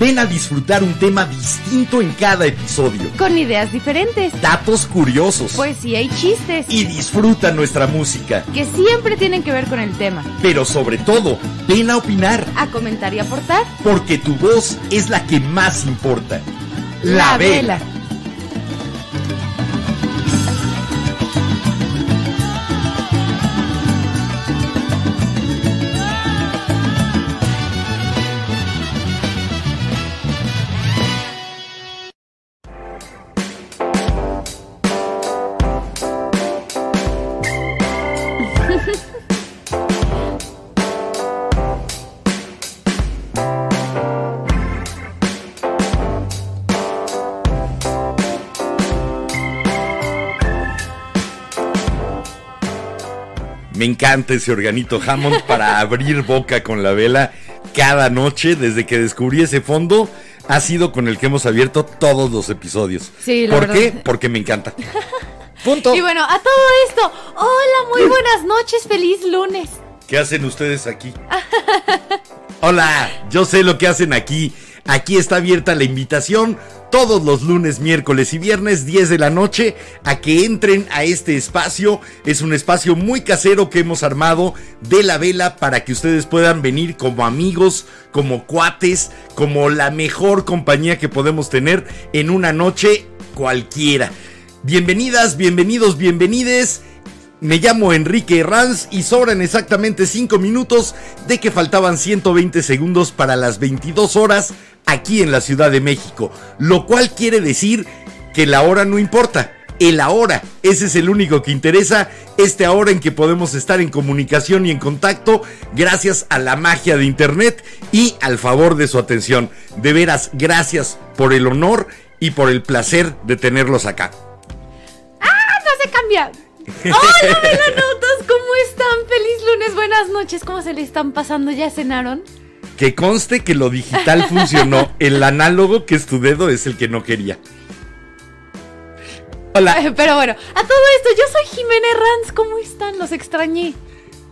Ven a disfrutar un tema distinto en cada episodio. Con ideas diferentes, Datos curiosos. poesía y chistes y disfruta nuestra música. que siempre tienen que ver con el tema. Pero sobre todo, ven a opinar, A comentar y aportar. porque tu voz es la que más importa. La Vela. Me encanta ese organito Hammond para abrir boca con la vela cada noche desde que descubrí ese fondo. Ha sido con el que hemos abierto todos los episodios. Sí, la ¿Por verdad. qué? Porque me encanta. Punto. Y bueno, a todo esto, hola, muy buenas noches, feliz lunes. ¿Qué hacen ustedes aquí? Hola, yo sé lo que hacen aquí. Aquí está abierta la invitación todos los lunes, miércoles y viernes, 10 de la noche, a que entren a este espacio. Es un espacio muy casero que hemos armado de la vela para que ustedes puedan venir como amigos, como cuates, como la mejor compañía que podemos tener en una noche cualquiera. Bienvenidas, bienvenidos, bienvenides. Me llamo Enrique Herranz y sobran exactamente 5 minutos de que faltaban 120 segundos para las 22 horas aquí en la Ciudad de México. Lo cual quiere decir que la hora no importa. El ahora, ese es el único que interesa, este ahora en que podemos estar en comunicación y en contacto gracias a la magia de Internet y al favor de su atención. De veras, gracias por el honor y por el placer de tenerlos acá. No se cambia. Hola, velanotas, ¿cómo están? Feliz lunes, buenas noches, ¿cómo se le están pasando? ¿Ya cenaron? Que conste que lo digital funcionó. El análogo que es tu dedo es el que no quería. Hola. Pero bueno, a todo esto, yo soy Jimena Herranz, ¿cómo están? Los extrañé.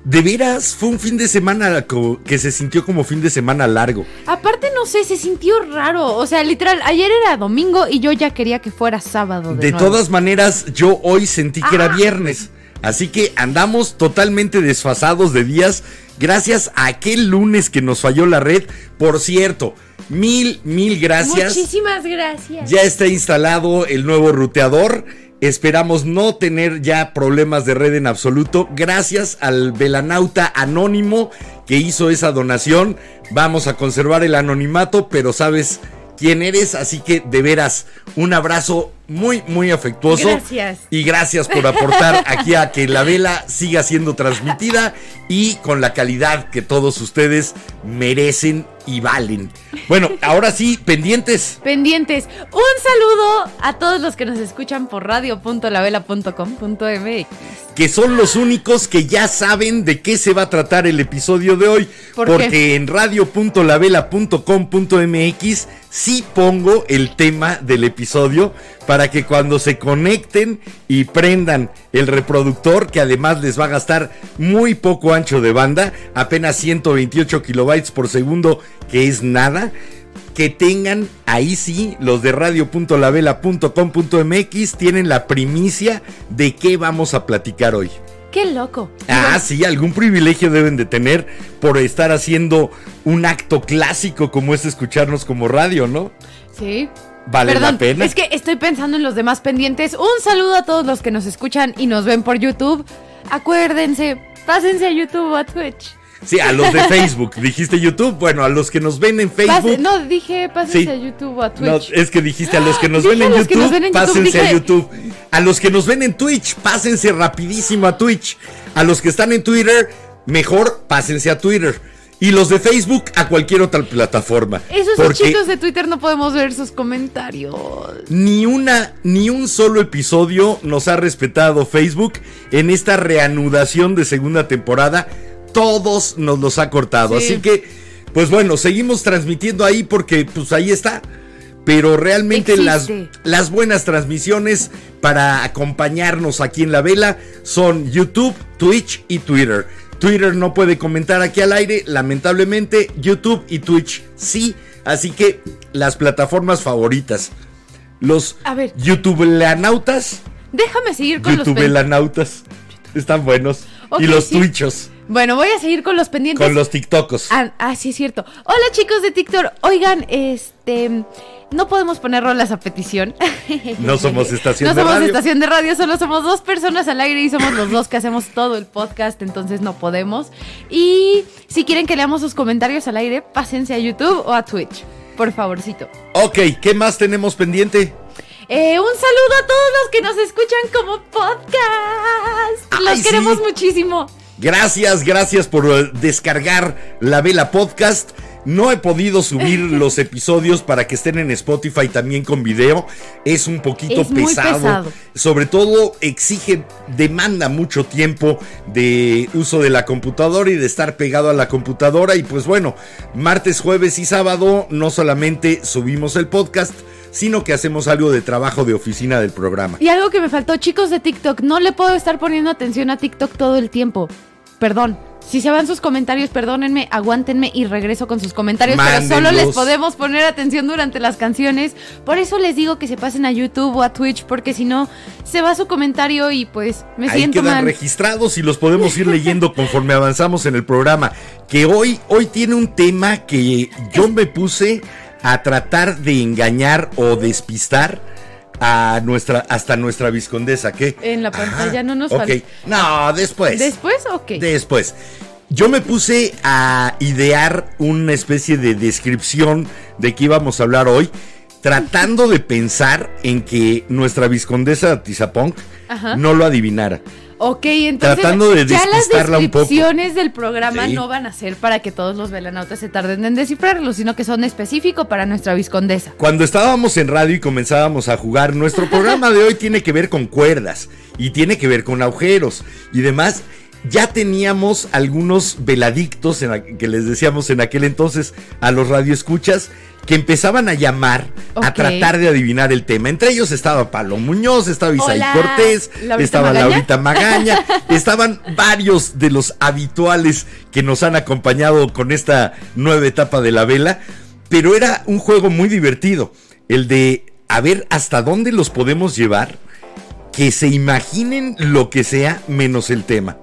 De veras, fue un fin de semana que se sintió como fin de semana largo. Aparte, no sé, se sintió raro. O sea, literal, ayer era domingo y yo ya quería que fuera sábado. De, De nuevo. todas maneras, yo hoy sentí que era Ah. viernes. Así que andamos totalmente desfasados de días gracias a aquel lunes que nos falló la red. Por cierto, mil, mil gracias. Muchísimas gracias. Ya está instalado el nuevo ruteador. Esperamos no tener ya problemas de red en absoluto. Gracias al velanauta anónimo que hizo esa donación. Vamos a conservar el anonimato, pero sabes quién eres. Así que de veras, un abrazo muy, muy afectuoso. Gracias. Y gracias por aportar aquí a que la vela siga siendo transmitida y con la calidad que todos ustedes merecen y valen. Bueno, ahora sí, pendientes. Pendientes. Un saludo a todos los que nos escuchan por radio.lavela.com.mx. que son los únicos que ya saben de qué se va a tratar el episodio de hoy. ¿Por porque qué? en radio.lavela.com.mx sí pongo el tema del episodio para que cuando se conecten y prendan el reproductor, que además les va a gastar muy poco ancho de banda, apenas 128 kilobytes por segundo, que es nada. Que tengan ahí sí, los de radio.lavela.com.mx tienen la primicia de qué vamos a platicar hoy. Qué loco. Ah, sí, algún privilegio deben de tener por estar haciendo un acto clásico como es escucharnos como radio, ¿no? Sí. Vale Perdón, la pena. es que estoy pensando en los demás pendientes. Un saludo a todos los que nos escuchan y nos ven por YouTube. Acuérdense, pásense a YouTube o a Twitch. Sí, a los de Facebook. Dijiste YouTube. Bueno, a los que nos ven en Facebook. Pase- no, dije pásense Sí. a YouTube o a No, Twitch. es que dijiste a los que nos ven en los que YouTube, nos ven en YouTube, pásense a YouTube. A los que nos ven en Twitch, pásense rapidísimo a Twitch. A los que están en Twitter, mejor pásense a Twitter. Y los de Facebook a cualquier otra plataforma. Esos chicos de Twitter no podemos ver sus comentarios. ni una, ni un solo episodio nos ha respetado Facebook en esta reanudación de segunda temporada. todos nos los ha cortado. Sí. Así que, pues bueno, seguimos transmitiendo ahí porque pues ahí está. Pero realmente las, las buenas transmisiones para acompañarnos aquí en la vela son YouTube, Twitch y Twitter. Twitter no puede comentar aquí al aire, lamentablemente. YouTube y Twitch sí. Así que las plataformas favoritas. Los A ver. YouTubelanautas. Déjame seguir con los pendientes. YouTubelanautas. Están buenos. Y los sí. Twitchos. Bueno, voy a seguir con los pendientes. Con los TikTokos. Ah, ah, sí, es cierto. Hola chicos de TikTok. Oigan, este. No podemos poner rolas a petición. No somos estación no de somos radio. estación de radio, solo somos dos personas al aire y somos los dos que hacemos todo el podcast, entonces no podemos. Y si quieren que leamos sus comentarios al aire, pásense a YouTube o a Twitch, por favorcito. Ok, ¿qué más tenemos pendiente? Eh, un saludo a todos los que nos escuchan como podcast. Ay, los sí. queremos muchísimo. Gracias, gracias por eh, descargar la Vela Podcast. No he podido subir los episodios para que estén en Spotify también con video. Es un poquito Es muy pesado. pesado. Sobre todo exige, demanda mucho tiempo de uso de la computadora y de estar pegado a la computadora. Y pues bueno, martes, jueves y sábado no solamente subimos el podcast, sino que hacemos algo de trabajo de oficina del programa. Y algo que me faltó, chicos de TikTok, no le puedo estar poniendo atención a TikTok todo el tiempo. Perdón. Si se van sus comentarios, perdónenme, aguántenme y regreso con sus comentarios, pero solo les podemos poner atención durante las canciones. Por eso les digo que se pasen a YouTube o a Twitch, porque si no, se va su comentario y pues me Ahí siento quedan mal. registrados y los podemos ir leyendo conforme avanzamos en el programa. Que hoy, hoy tiene un tema que yo me puse a tratar de engañar o despistar a nuestra, hasta nuestra viscondesa. ¿Qué? En la pantalla no nos Ok. falta. No, después. ¿Después? Ok. Después. Yo me puse a idear una especie de descripción de qué íbamos a hablar hoy, tratando de pensar en que nuestra viscondesa Tizapunk Ajá. no lo adivinara. Ok, entonces Tratando de ya las descripciones del programa Sí. no van a ser para que todos los velanautas se tarden en descifrarlo, sino que son específicos para nuestra viscondesa. Cuando estábamos en radio y comenzábamos a jugar, nuestro programa de hoy tiene que ver con cuerdas y tiene que ver con agujeros y demás. Ya teníamos algunos veladictos en que les decíamos en aquel entonces a los radioescuchas que empezaban a llamar a tratar de adivinar el tema. Entre ellos estaba Palo Muñoz, estaba Isaí Hola, Cortés, Laurita estaba Magaña. Laurita Magaña, estaban varios de los habituales que nos han acompañado con esta nueva etapa de la vela, pero era un juego muy divertido, el de a ver hasta dónde los podemos llevar, que se imaginen lo que sea menos el tema.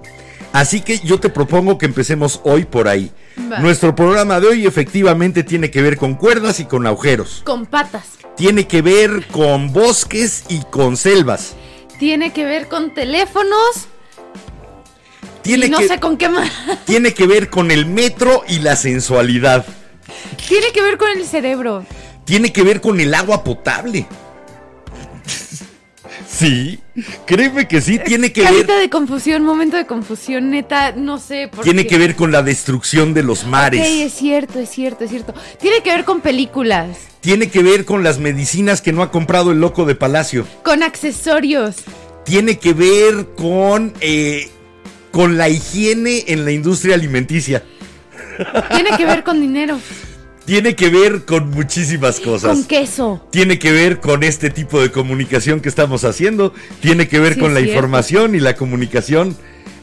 Así que yo te propongo que empecemos hoy por ahí. Nuestro programa de hoy efectivamente tiene que ver con cuerdas y con agujeros. Con patas. Tiene que ver con bosques y con selvas. Tiene que ver con teléfonos. Tiene y no que, sé con qué más. tiene que ver con el metro y la sensualidad. Tiene que ver con el cerebro. Tiene que ver con el agua potable. Sí, créeme que sí, tiene que ver, Carita de confusión, momento de confusión, neta, no sé por tiene qué. que ver con la destrucción de los mares. es cierto, es cierto, es cierto. Tiene que ver con películas, Tiene que ver con las medicinas que no ha comprado el loco de Palacio. con accesorios. Tiene que ver con, eh, con la higiene en la industria alimenticia. Tiene que ver con dinero, Tiene que ver con muchísimas cosas. con queso. tiene que ver con este tipo de comunicación que estamos haciendo, tiene que ver Sí, con la cierto. información y la comunicación.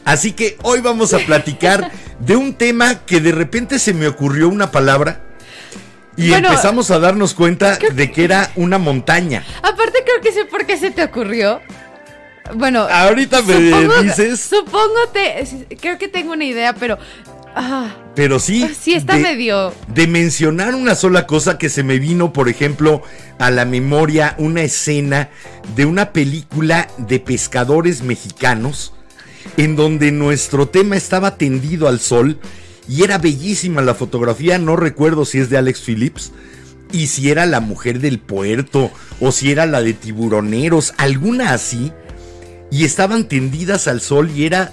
Así que hoy vamos a platicar de un tema que de repente se me ocurrió una palabra y Bueno, empezamos a darnos cuenta de que era una montaña. Aparte creo que sé por qué se te ocurrió. Bueno, Ahorita me supongo, dices, Supongo te, creo que tengo una idea, pero ah, pero sí. sí está de- medio de mencionar una sola cosa que se me vino, por ejemplo, a la memoria una escena de una película de pescadores mexicanos en donde nuestro tema estaba tendido al sol y era bellísima la fotografía, no recuerdo si es de Alex Phillips y si era la mujer del puerto o si era la de tiburoneros, alguna así, y estaban tendidas al sol y era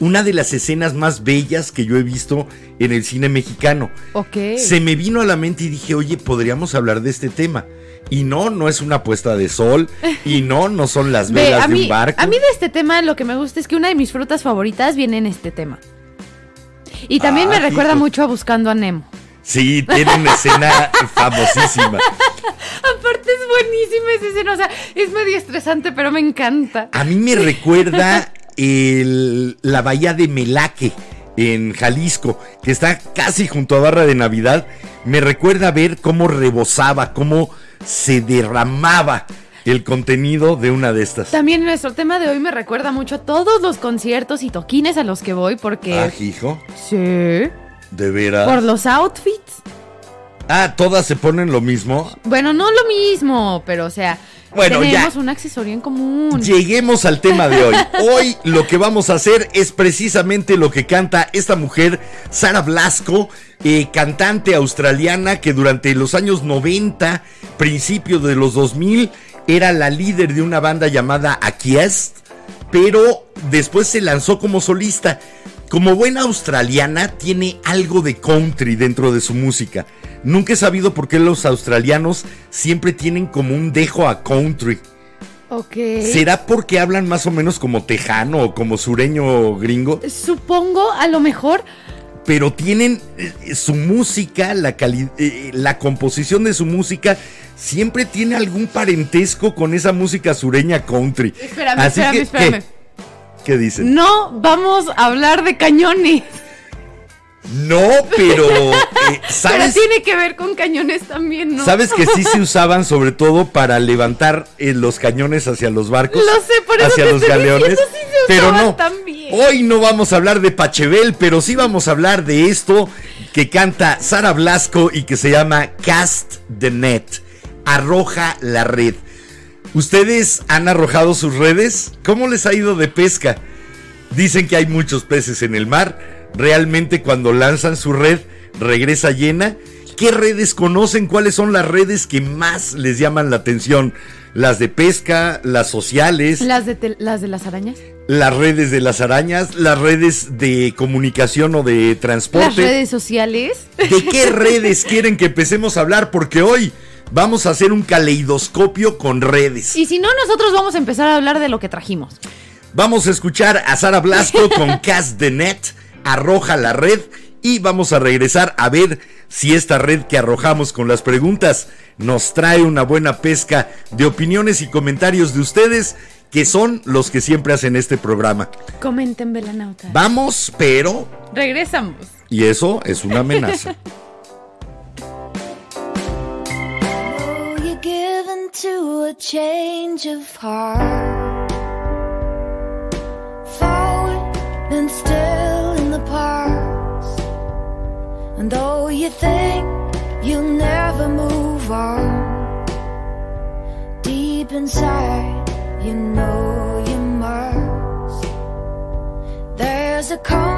una de las escenas más bellas que yo he visto en el cine mexicano. Ok. Se me vino a la mente y dije, oye, podríamos hablar de este tema. Y no, no es una puesta de sol. Y no, no son las Ve, velas a de un barco. a mí de este tema lo que me gusta es que una de mis frutas favoritas viene en este tema. Y también me Ah, recuerda hijo. mucho a Buscando a Nemo. Sí, tiene una escena famosísima. Aparte es buenísima esa escena, o sea, es medio estresante, pero me encanta. A mí me recuerda el- la bahía de Melaque en Jalisco, que está casi junto a Barra de Navidad. Me recuerda ver cómo rebosaba, cómo se derramaba el contenido de una de estas. También nuestro tema de hoy me recuerda mucho a todos los conciertos y toquines a los que voy porque... Ah, hijo, Sí. de veras. Por los outfits. Ah, todas se ponen lo mismo. Bueno, no lo mismo, pero o sea, Bueno, ya. tenemos un accesorio en común. Lleguemos al tema de hoy. Hoy lo que vamos a hacer es precisamente lo que canta esta mujer, Sara Blasco, eh, cantante australiana que durante los años 90, principios de los 2000, era la líder de una banda llamada Akiest, pero después se lanzó como solista. Como buena australiana, tiene algo de country dentro de su música. Nunca he sabido por qué los australianos siempre tienen como un dejo a country. Ok. ¿Será porque hablan más o menos como tejano o como sureño gringo? Supongo, a lo mejor, Pero tienen eh, su música, la, cali- eh, la composición de su música, siempre tiene algún parentesco con esa música sureña country. Espérame, Así espérame, que, espérame. ¿Qué, ¿Qué dicen? no vamos a hablar de cañones. No, pero eh, Pero ¿sabes, tiene que ver con cañones también, ¿no? sabes que sí se usaban sobre todo para levantar eh, los cañones hacia los barcos? Lo sé, por eso hacia te los estoy galeones. diciendo, sí se pero no, también. hoy no vamos a hablar de Pachebel, pero sí vamos a hablar de esto que canta Sara Blasco y que se llama Cast the Net. Arroja la red. ¿Ustedes han arrojado sus redes? ¿Cómo les ha ido de pesca? Dicen que hay muchos peces en el mar. Realmente cuando lanzan su red regresa llena. ¿Qué redes conocen? ¿Cuáles son las redes que más les llaman la atención? Las de pesca, las sociales, Las de, las de las arañas. las redes de las arañas, las redes de comunicación o de Las transporte. redes sociales. ¿De qué redes quieren que empecemos a hablar? Porque hoy vamos a hacer un caleidoscopio con redes. Y si no, nosotros vamos a empezar a hablar de lo que trajimos. Vamos a escuchar a Sara Blasco con Cast the Net, arroja la red y vamos a regresar a ver si esta red que arrojamos con las preguntas nos trae una buena pesca de opiniones y comentarios de ustedes que son los que siempre hacen este programa. Comenten, Belanauta. Vamos, pero... Regresamos. Y eso es una amenaza. to a change of heart. Forward and still in the past. And though you think you'll never move on, deep inside you know you must. There's a comfort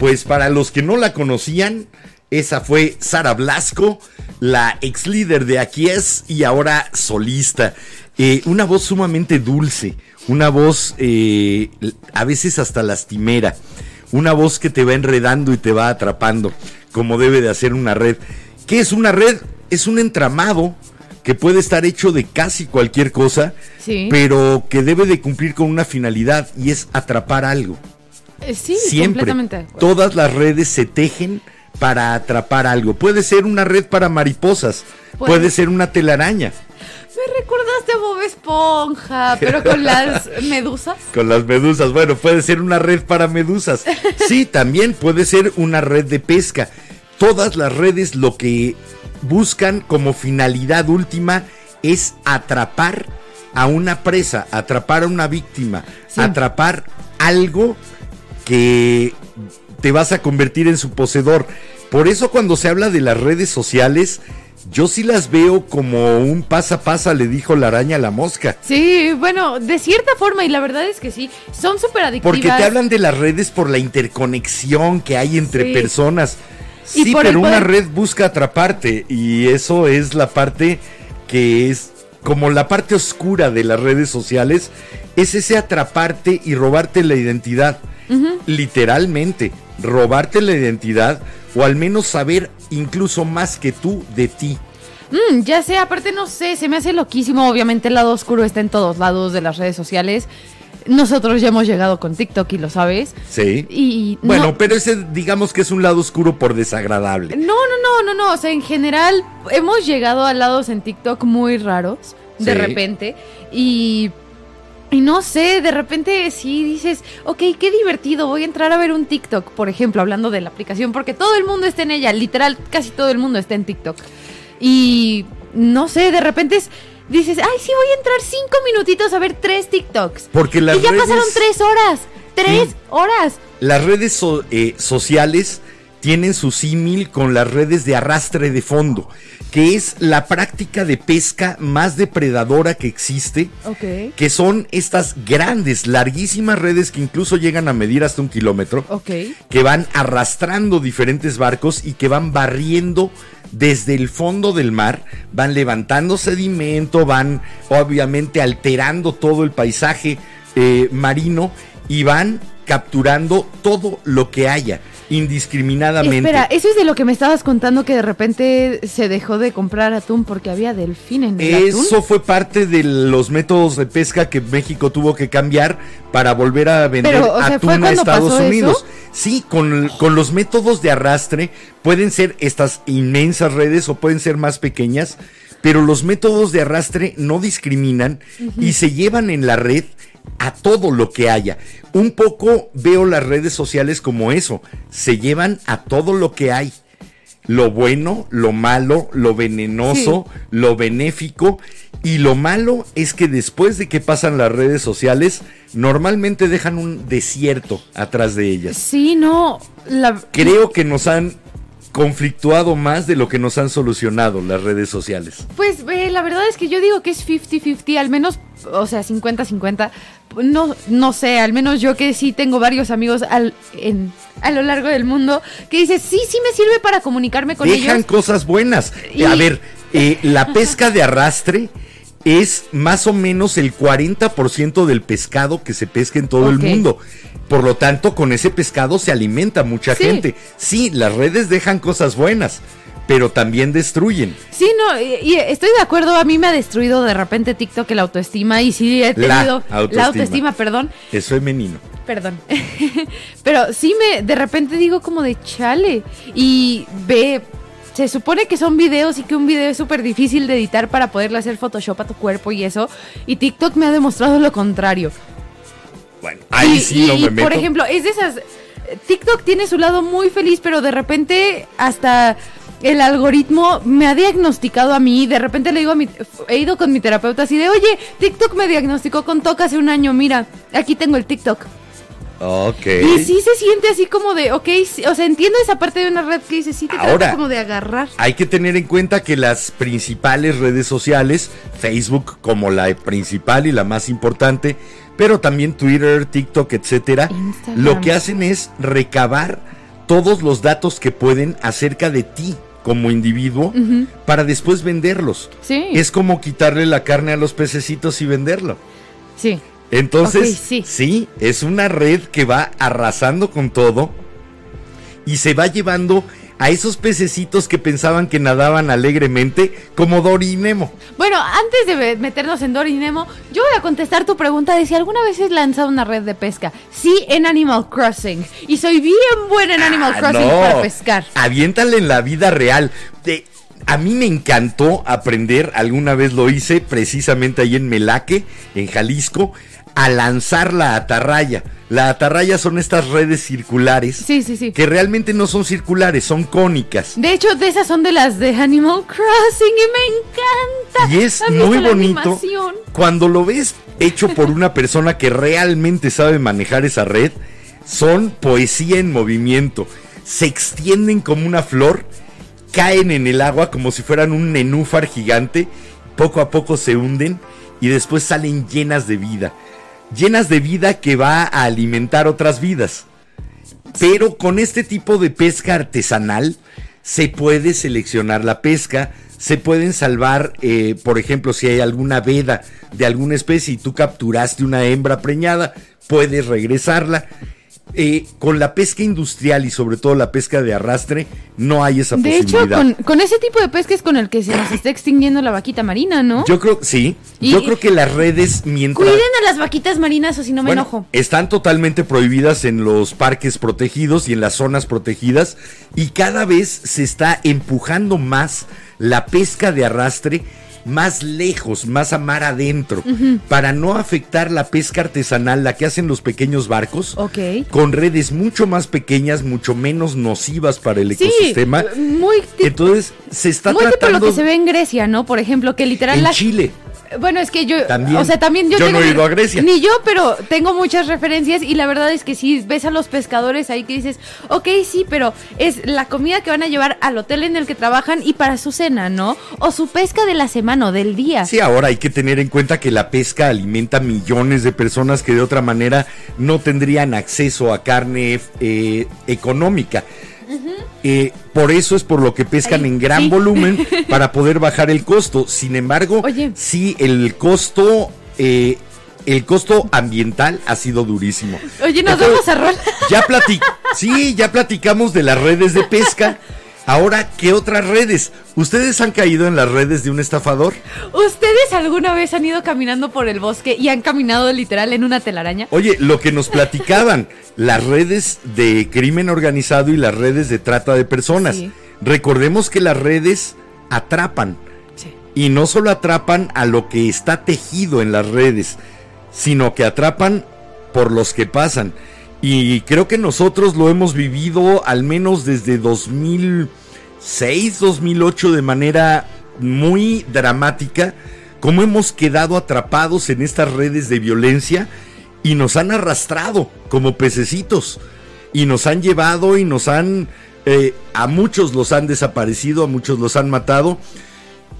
Pues para los que no la conocían, esa fue Sara Blasco, la ex líder de Aquí es y ahora solista. Eh, una voz sumamente dulce, una voz eh, a veces hasta lastimera, una voz que te va enredando y te va atrapando, como debe de hacer una red. ¿Qué es una red? Es un entramado que puede estar hecho de casi cualquier cosa, Sí. pero que debe de cumplir con una finalidad y es atrapar algo. Eh, Sí, Siempre. completamente. Todas las redes se tejen para atrapar algo. Puede ser una red para mariposas, Puede. puede ser una telaraña. Me recordaste a Bob Esponja, pero con las medusas. Con las medusas, bueno, puede ser una red para medusas. Sí, también puede ser una red de pesca. Todas las redes lo que buscan como finalidad última es atrapar a una presa, atrapar a una víctima, Sí. atrapar algo que te vas a convertir en su poseedor. Por eso cuando se habla de las redes sociales, yo sí las veo como un pasa pasa, le dijo la araña a la mosca. Sí, bueno, de cierta forma, y la verdad es que sí, son súper adictivas. Porque te hablan de las redes por la interconexión que hay entre Sí. personas. Sí, pero una red busca atraparte y eso es la parte que es como la parte oscura de las redes sociales, es ese atraparte y robarte la identidad. Literalmente, robarte la identidad o al menos saber incluso más que tú de ti. Mm, ya sé, aparte no sé, se me hace loquísimo. Obviamente el lado oscuro está en todos lados de las redes sociales. Nosotros ya hemos llegado con TikTok y lo sabes. Sí. Y no- Bueno, pero ese digamos que es un lado oscuro por desagradable. No, no, no, no, no. O sea, en general hemos llegado a lados en TikTok muy raros, de Sí. repente. Y, y no sé, de repente sí dices, ok, qué divertido, voy a entrar a ver un TikTok, por ejemplo, hablando de la aplicación, porque todo el mundo está en ella, literal, casi todo el mundo está en TikTok. Y no sé, de repente es- dices, ay, sí, voy a entrar cinco minutitos a ver tres TikToks. Porque las y ya redes- pasaron tres horas, tres Sí. horas. Las redes so- eh, sociales tienen su símil con las redes de arrastre de fondo, que es la práctica de pesca más depredadora que existe, Ok. que son estas grandes, larguísimas redes que incluso llegan a medir hasta un kilómetro, Ok. que van arrastrando diferentes barcos y que van barriendo desde el fondo del mar, van levantando sedimento, van obviamente alterando todo el paisaje eh, marino y van capturando todo lo que haya indiscriminadamente. Espera, eso es de lo que me estabas contando que de repente se dejó de comprar atún porque había delfín en el atún. Eso fue parte de los métodos de pesca que México tuvo que cambiar para volver a vender Pero, o sea, ¿fue atún a Estados Unidos. eso? Sí, con, con los métodos de arrastre pueden ser estas inmensas redes o pueden ser más pequeñas, pero los métodos de arrastre no discriminan y se llevan en la red a todo lo que haya. Un poco veo las redes sociales como eso, se llevan a todo lo que hay. Lo bueno, lo malo, lo venenoso, lo benéfico. Y lo malo es que después de que pasan las redes sociales, normalmente dejan un desierto atrás de ellas. Sí, no. La... Creo que nos han conflictuado más de lo que nos han solucionado las redes sociales. Pues eh, la verdad es que yo digo que es 50-50, al menos, o sea, 50-50. No, no sé, al menos yo que sí tengo varios amigos al, en, a lo largo del mundo que dice, sí, sí me sirve para comunicarme con Dejan ellos. cosas buenas. Y- A ver, eh, la pesca de arrastre es más o menos el 40% del pescado que se pesca en todo el mundo. Por lo tanto, con ese pescado se alimenta mucha Sí. gente. Sí, las redes dejan cosas buenas, pero también destruyen. Sí, no, y, y estoy de acuerdo, a mí me ha destruido de repente TikTok la autoestima y sí he La tenido autoestima. la autoestima, perdón. Es femenino. Perdón. Pero sí me, de repente digo como de chale. Y ve, se supone que son videos y que un video es súper difícil de editar para poderle hacer Photoshop a tu cuerpo y eso. Y TikTok me ha demostrado lo contrario. Bueno, ahí y, sí y- no y, me meto. por ejemplo, es de esas. TikTok tiene su lado muy feliz, pero de repente hasta el algoritmo me ha diagnosticado a mí. De repente le digo a mi. He ido con mi terapeuta así de, oye, TikTok me diagnosticó con TOC hace un año. Mira, aquí tengo el TikTok. Ok. Y sí se siente así como de, ok, sí, o sea, entiendo esa parte de una red que dice, sí te Ahora. trata como de agarrar. Hay que tener en cuenta que las principales redes sociales, Facebook como la principal y la más importante, pero también Twitter, TikTok, etcétera, Instagram. lo que hacen es recabar todos los datos que pueden acerca de ti como individuo para después venderlos. Sí. Es como quitarle la carne a los pececitos y venderlo. Sí. Entonces, sí, es una red que va arrasando con todo y se va llevando a esos pececitos que pensaban que nadaban alegremente como Dory y Nemo. Bueno, antes de meternos en Dory y Nemo, yo voy a contestar tu pregunta de si alguna vez has lanzado una red de pesca. Sí, en Animal Crossing. Y soy bien buena en Animal Ah, Crossing no. para pescar. Aviéntale en la vida real. De- a mí me encantó aprender, alguna vez lo hice precisamente ahí en Melaque, en Jalisco, a lanzar la atarraya. La atarraya son estas redes circulares Sí, sí, sí. que realmente no son circulares, son cónicas. De hecho, de esas son de las de Animal Crossing y me encanta. Y es ¿Has visto muy bonito animación? cuando lo ves hecho por una persona que realmente sabe manejar esa red. Son poesía en movimiento. Se extienden como una flor, caen en el agua como si fueran un nenúfar gigante, poco a poco se hunden y después salen llenas de vida. Llenas de vida que va a alimentar otras vidas. Pero con este tipo de pesca artesanal se puede seleccionar la pesca, se pueden salvar, eh, por ejemplo, si hay alguna veda de alguna especie y tú capturaste una hembra preñada, puedes regresarla. Eh, con la pesca industrial y sobre todo la pesca de arrastre, no hay esa De hecho, posibilidad. con, con ese tipo de pesca es con el que se nos está extinguiendo la vaquita marina, ¿no? Yo creo, sí, Y- yo creo que las redes mientras... Cuiden a las vaquitas marinas o si no me Bueno, enojo. Están totalmente prohibidas en los parques protegidos y en las zonas protegidas y cada vez se está empujando más la pesca de arrastre más lejos, más a mar adentro, para no afectar la pesca artesanal, la que hacen los pequeños barcos, Ok. con redes mucho más pequeñas, mucho menos nocivas para el Sí, ecosistema. muy, Entonces se está muy tipo tratando lo que se ve en Grecia, ¿no? Por ejemplo, que literal en la- Chile. Bueno, es que yo, También. o sea, también yo, Yo tengo no he ido a Grecia. Ni yo, pero tengo muchas referencias y la verdad es que sí, ves a los pescadores ahí que dices, ok, sí, pero es la comida que van a llevar al hotel en el que trabajan y para su cena, ¿no? O su pesca de la semana o del día. Sí, ahora hay que tener en cuenta que la pesca alimenta millones de personas que de otra manera no tendrían acceso a carne eh, económica. Eh, por eso es por lo que pescan en gran sí. volumen para poder bajar el costo. Sin embargo, Oye. sí, el costo, eh, el costo ambiental ha sido durísimo. Oye, nos Entonces, vamos a rol. Ya plati- sí, ya platicamos de las redes de pesca. Ahora, ¿qué otras redes? ¿Ustedes han caído en las redes de un estafador? ¿Ustedes alguna vez han ido caminando por el bosque y han caminado literal en una telaraña? Oye, lo que nos platicaban, las redes de crimen organizado y las redes de trata de personas. Sí. Recordemos que las redes atrapan. Sí. Y no solo atrapan a lo que está tejido en las redes, sino que atrapan por los que pasan. Y creo que nosotros lo hemos vivido al menos desde 2006, 2008 de manera muy dramática, como hemos quedado atrapados en estas redes de violencia y nos han arrastrado como pececitos y nos han llevado y nos han... eh, a muchos los han desaparecido, a muchos los han matado.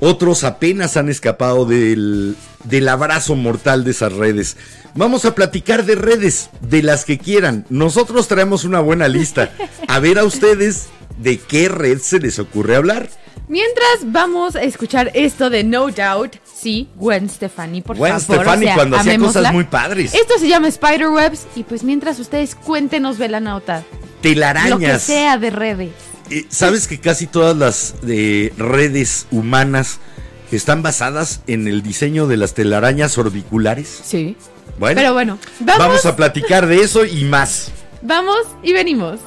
Otros apenas han escapado del, del abrazo mortal de esas redes. Vamos a platicar de redes, de las que quieran. Nosotros traemos una buena lista. A ver a ustedes de qué red se les ocurre hablar. Mientras vamos a escuchar esto de No Doubt, sí, Gwen Stefani, por Gwen favor. Stefani o sea, cuando hacía cosas muy padres. Esto se llama Spiderwebs y pues mientras ustedes cuéntenos de la nota, lo que Telarañas. sea de redes. Eh, ¿Sabes que casi todas las eh, redes humanas están basadas en el diseño de las telarañas orbiculares? Sí. Bueno, Pero bueno, vamos, vamos a platicar de eso y más. vamos y venimos.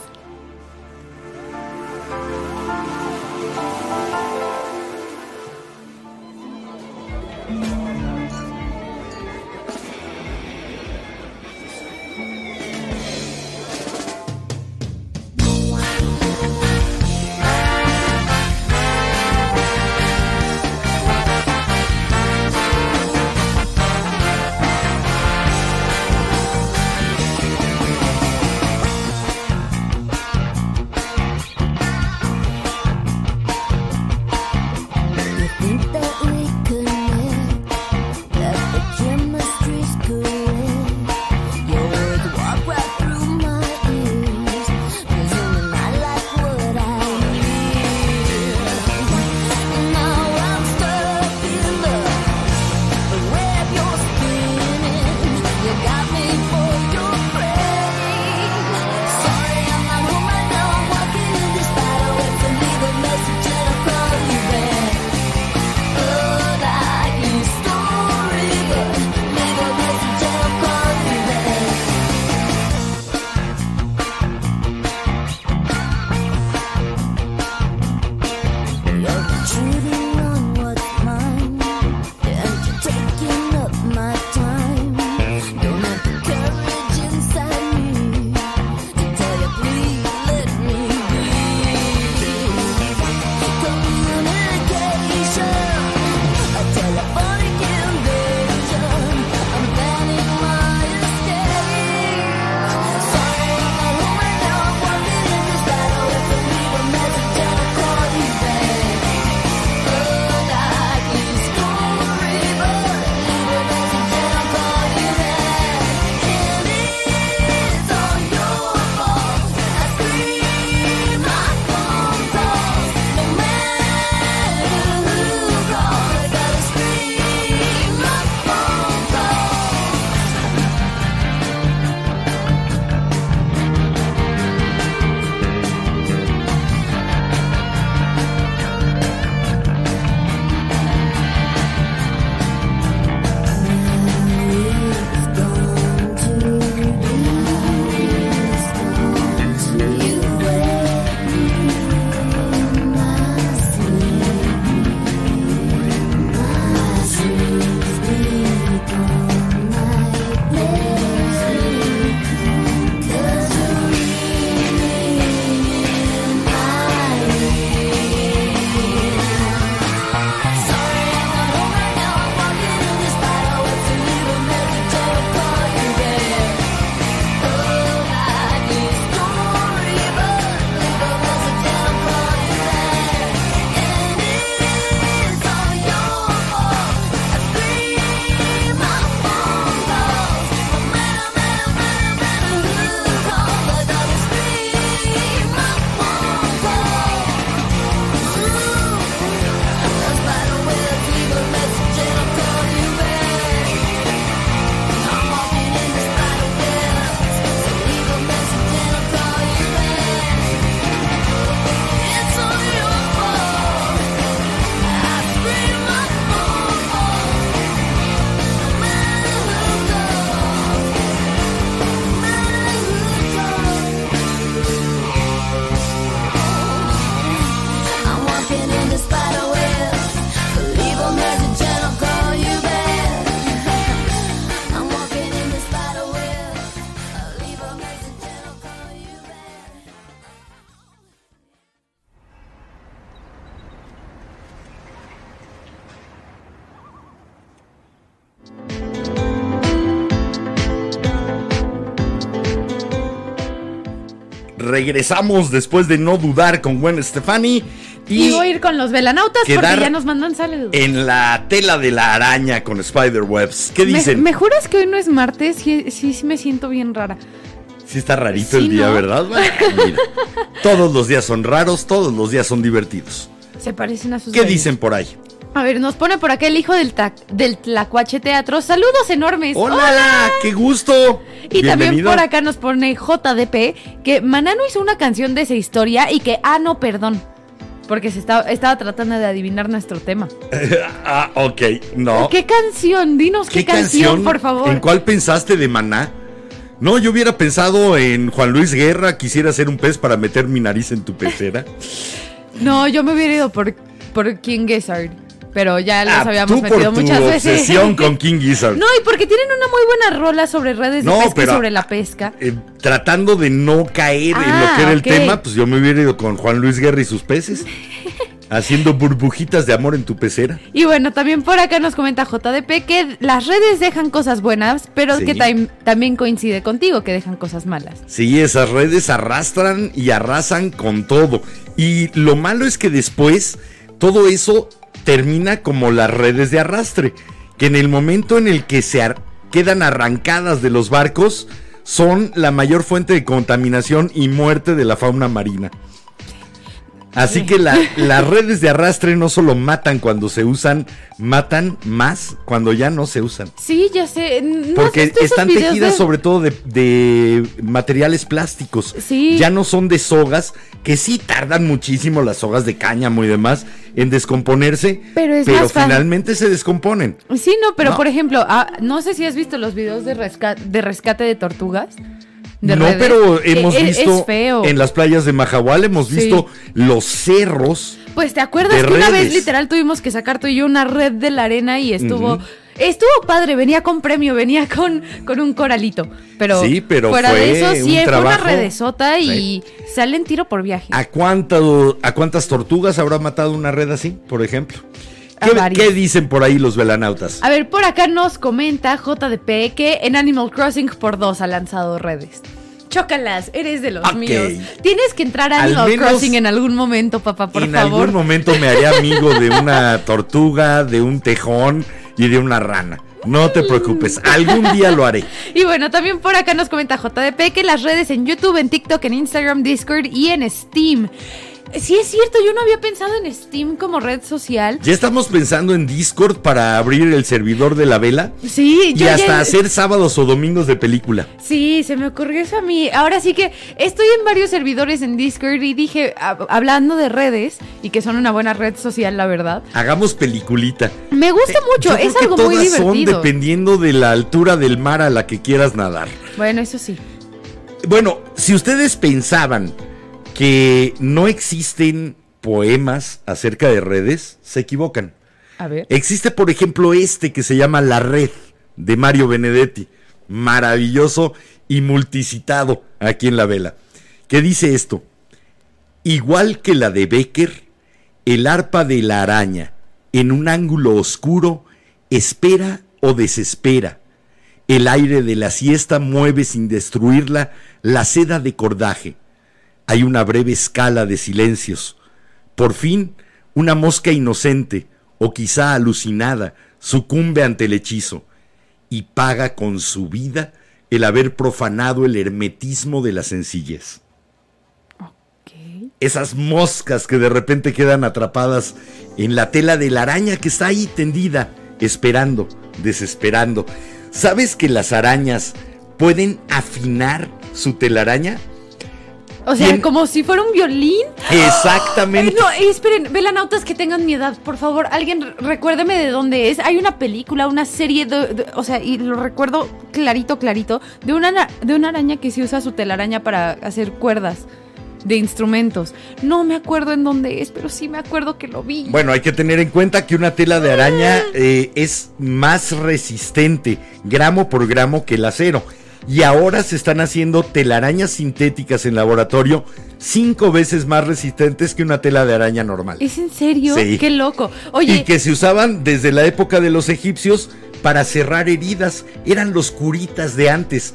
Regresamos después de no dudar con Gwen Stefani Y, y voy a ir con los velanautas porque ya nos mandan saludos. en la tela de la araña con Spider-Webs. ¿Qué ¿Me, dicen? me juras que hoy no es martes? Sí, sí, sí me siento bien rara. Sí está rarito Sí, el día, ¿no? ¿verdad? Bueno, mira, todos los días son raros, todos los días son divertidos. Se parecen a sus ¿Qué dicen por ahí? A ver, nos pone por acá el hijo del, del Tlacuache Teatro. Saludos enormes. ¡Hola! ¡Qué gusto! Y también por acá nos pone JDP que Manano hizo una canción de esa historia y que, ah, no, perdón. Porque se estaba, estaba tratando de adivinar nuestro tema. ah, ok, no. ¿Qué canción? Dinos qué, canción, por favor. ¿En cuál pensaste de Maná? No, yo hubiera pensado en Juan Luis Guerra, quisiera ser un pez para meter mi nariz en tu pecera. No, yo me hubiera ido por, por King Gizzard. Pero ya los Ah, habíamos metido muchas veces. con King Gizzard. No, y porque tienen una muy buena rola sobre redes de No, pesca pero- y sobre la pesca. Eh, tratando de no caer en Ah, lo que era el tema, pues yo me hubiera ido con Juan Luis Guerra y sus peces. haciendo burbujitas de amor en tu pecera. Y bueno, también por acá nos comenta JDP que las redes dejan cosas buenas, pero Sí. que tam- también coincide contigo que dejan cosas malas. Sí, esas redes arrastran y arrasan con todo. Y lo malo es que después todo eso termina como las redes de arrastre, que en el momento en el que se quedan arrancadas de los barcos son la mayor fuente de contaminación y muerte de la fauna marina. Así que la- las redes de arrastre no solo matan cuando se usan, matan más cuando ya no se usan. Sí, ya sé. ¿no has Porque están tejidas de- sobre todo de, de materiales plásticos. Sí. Ya no son de sogas, que sí tardan muchísimo las sogas de cáñamo y demás en descomponerse. Pero es más fácil. finalmente se descomponen. Sí, no, pero No. por ejemplo, ah, no sé si has visto los videos de, resca- de rescate de tortugas. De no, redes. pero hemos eh, visto Es feo. en las playas de Mahahual, hemos Sí. visto los cerros. Pues te acuerdas que una vez literal tuvimos que sacar tú y yo una red de la arena y estuvo. Estuvo padre, venía con premio, venía con, con un coralito. Pero, Sí, pero fuera fue de eso, sí, un fue una redesota y salen tiro por viaje. ¿A, cuánto- ¿A cuántas tortugas habrá matado una red así, por ejemplo? ¿Qué, dicen por ahí los velanautas? A ver, por acá nos comenta JDP que en Animal Crossing por dos ha lanzado redes. Chócalas, eres de los Ok. míos. Tienes que entrar a Al Animal Crossing en algún momento, papá, por en favor. algún momento me haré amigo de una tortuga, de un tejón y de una rana. No te preocupes, algún día lo haré. Y bueno, también por acá nos comenta JDP que las redes en YouTube, en TikTok, en Instagram, Discord y en Steam. Sí es cierto, yo no había pensado en Steam como red social. Ya estamos pensando en Discord para abrir el servidor de la vela Sí, y ya- hasta hacer sábados o domingos de película. Sí, se me ocurrió eso a mí. Ahora sí que estoy en varios servidores en Discord y dije, hab- hablando de redes y que son una buena red social, la verdad. Hagamos peliculita. Me gusta mucho, es algo muy todas son divertido. dependiendo de la altura del mar a la que quieras nadar. Bueno, eso sí. Bueno, si ustedes pensaban que no existen poemas acerca de redes, se equivocan. A ver. Existe, por ejemplo, este que se llama La Red de Mario Benedetti. Maravilloso y multicitado aquí en la vela. Que dice esto. Igual que la de Becker, el arpa de la araña, en un ángulo oscuro, espera o desespera. El aire de la siesta mueve sin destruirla la seda de cordaje. Hay una breve escala de silencios. Por fin, una mosca inocente, o quizá alucinada, sucumbe ante el hechizo y paga con su vida el haber profanado el hermetismo de la sencillez. Esas moscas que de repente quedan atrapadas en la tela de la araña que está ahí tendida, esperando, desesperando. ¿Sabes que las arañas pueden afinar su telaraña? O sea, como si fuera un violín. Exactamente. No, eh, esperen, velanautas que tengan mi edad, por favor, alguien recuérdeme de dónde es. Hay una película, una serie, de, de- o sea, y lo recuerdo clarito, clarito, de una, de una araña que se usa su telaraña para hacer cuerdas de instrumentos. No me acuerdo en dónde es, pero sí me acuerdo que lo vi. Bueno, hay que tener en cuenta que una tela de araña eh, es más resistente gramo por gramo que el acero. Y ahora se están haciendo telarañas sintéticas en laboratorio cinco veces más resistentes que una tela de araña normal. ¿Es en serio? Sí. Qué loco. Oye, Y que se usaban desde la época de los egipcios para cerrar heridas. Eran los curitas de antes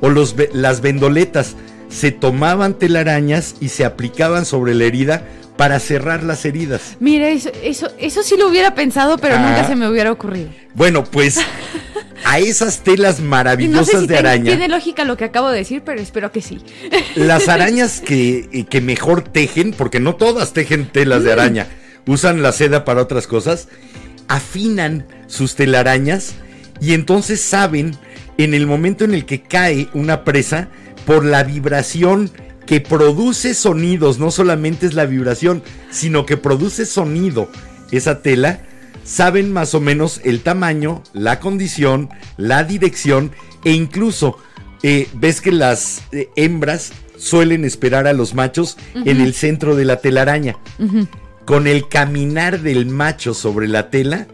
o los, las vendoletas. se tomaban telarañas y se aplicaban sobre la herida para cerrar las heridas. Mira, eso, eso, eso sí lo hubiera pensado, pero Ah. nunca se me hubiera ocurrido. Bueno, pues a esas telas no maravillosas sé si de araña. tiene lógica lo que acabo de decir, pero espero que sí. Las arañas que, eh, que mejor tejen, porque no todas tejen telas Mm. de araña, usan la seda para otras cosas, afinan sus telarañas y entonces saben en el momento en el que cae una presa por la vibración que produce sonidos, no solamente es la vibración, sino que produce sonido esa tela, saben más o menos el tamaño, la condición, la dirección e incluso eh, ves que las eh, hembras suelen esperar a los machos en el centro de la telaraña. Con el caminar del macho sobre la tela,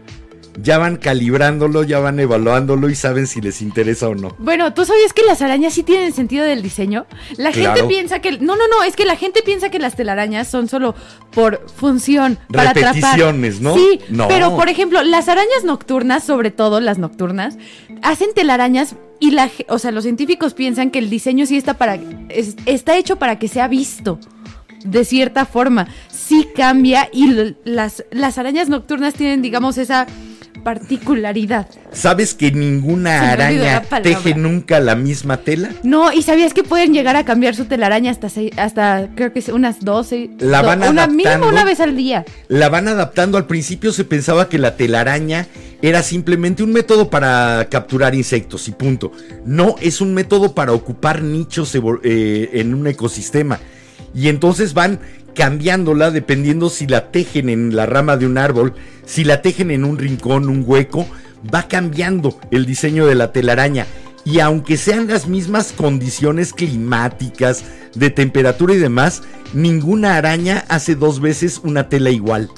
ya van calibrándolo, ya van evaluándolo y saben si les interesa o no. Bueno, ¿tú sabías que las arañas sí tienen sentido del diseño? La gente piensa que... No, no, no, es que la gente piensa que las telarañas son solo por función, para atrapar. Repeticiones, ¿no? Sí, No. pero por ejemplo, las arañas nocturnas, sobre todo las nocturnas, hacen telarañas y la, o sea, los científicos piensan que el diseño sí está para... es- está hecho para que sea visto. De cierta forma, sí cambia y las, las arañas nocturnas tienen, digamos, esa particularidad. ¿Sabes que ninguna araña teje nunca la misma tela? No, ¿y sabías que pueden llegar a cambiar su telaraña hasta seis- hasta creo que es unas 12? La do- van una mínimo adaptando. una vez al día. La van adaptando. Al principio se pensaba que la telaraña era simplemente un método para capturar insectos y punto. No, es un método para ocupar nichos eh, en un ecosistema. Y entonces van cambiándola dependiendo si la tejen en la rama de un árbol, si la tejen en un rincón, un hueco, va cambiando el diseño de la telaraña. Y aunque sean las mismas condiciones climáticas, de temperatura y demás, ninguna araña hace dos veces una tela igual.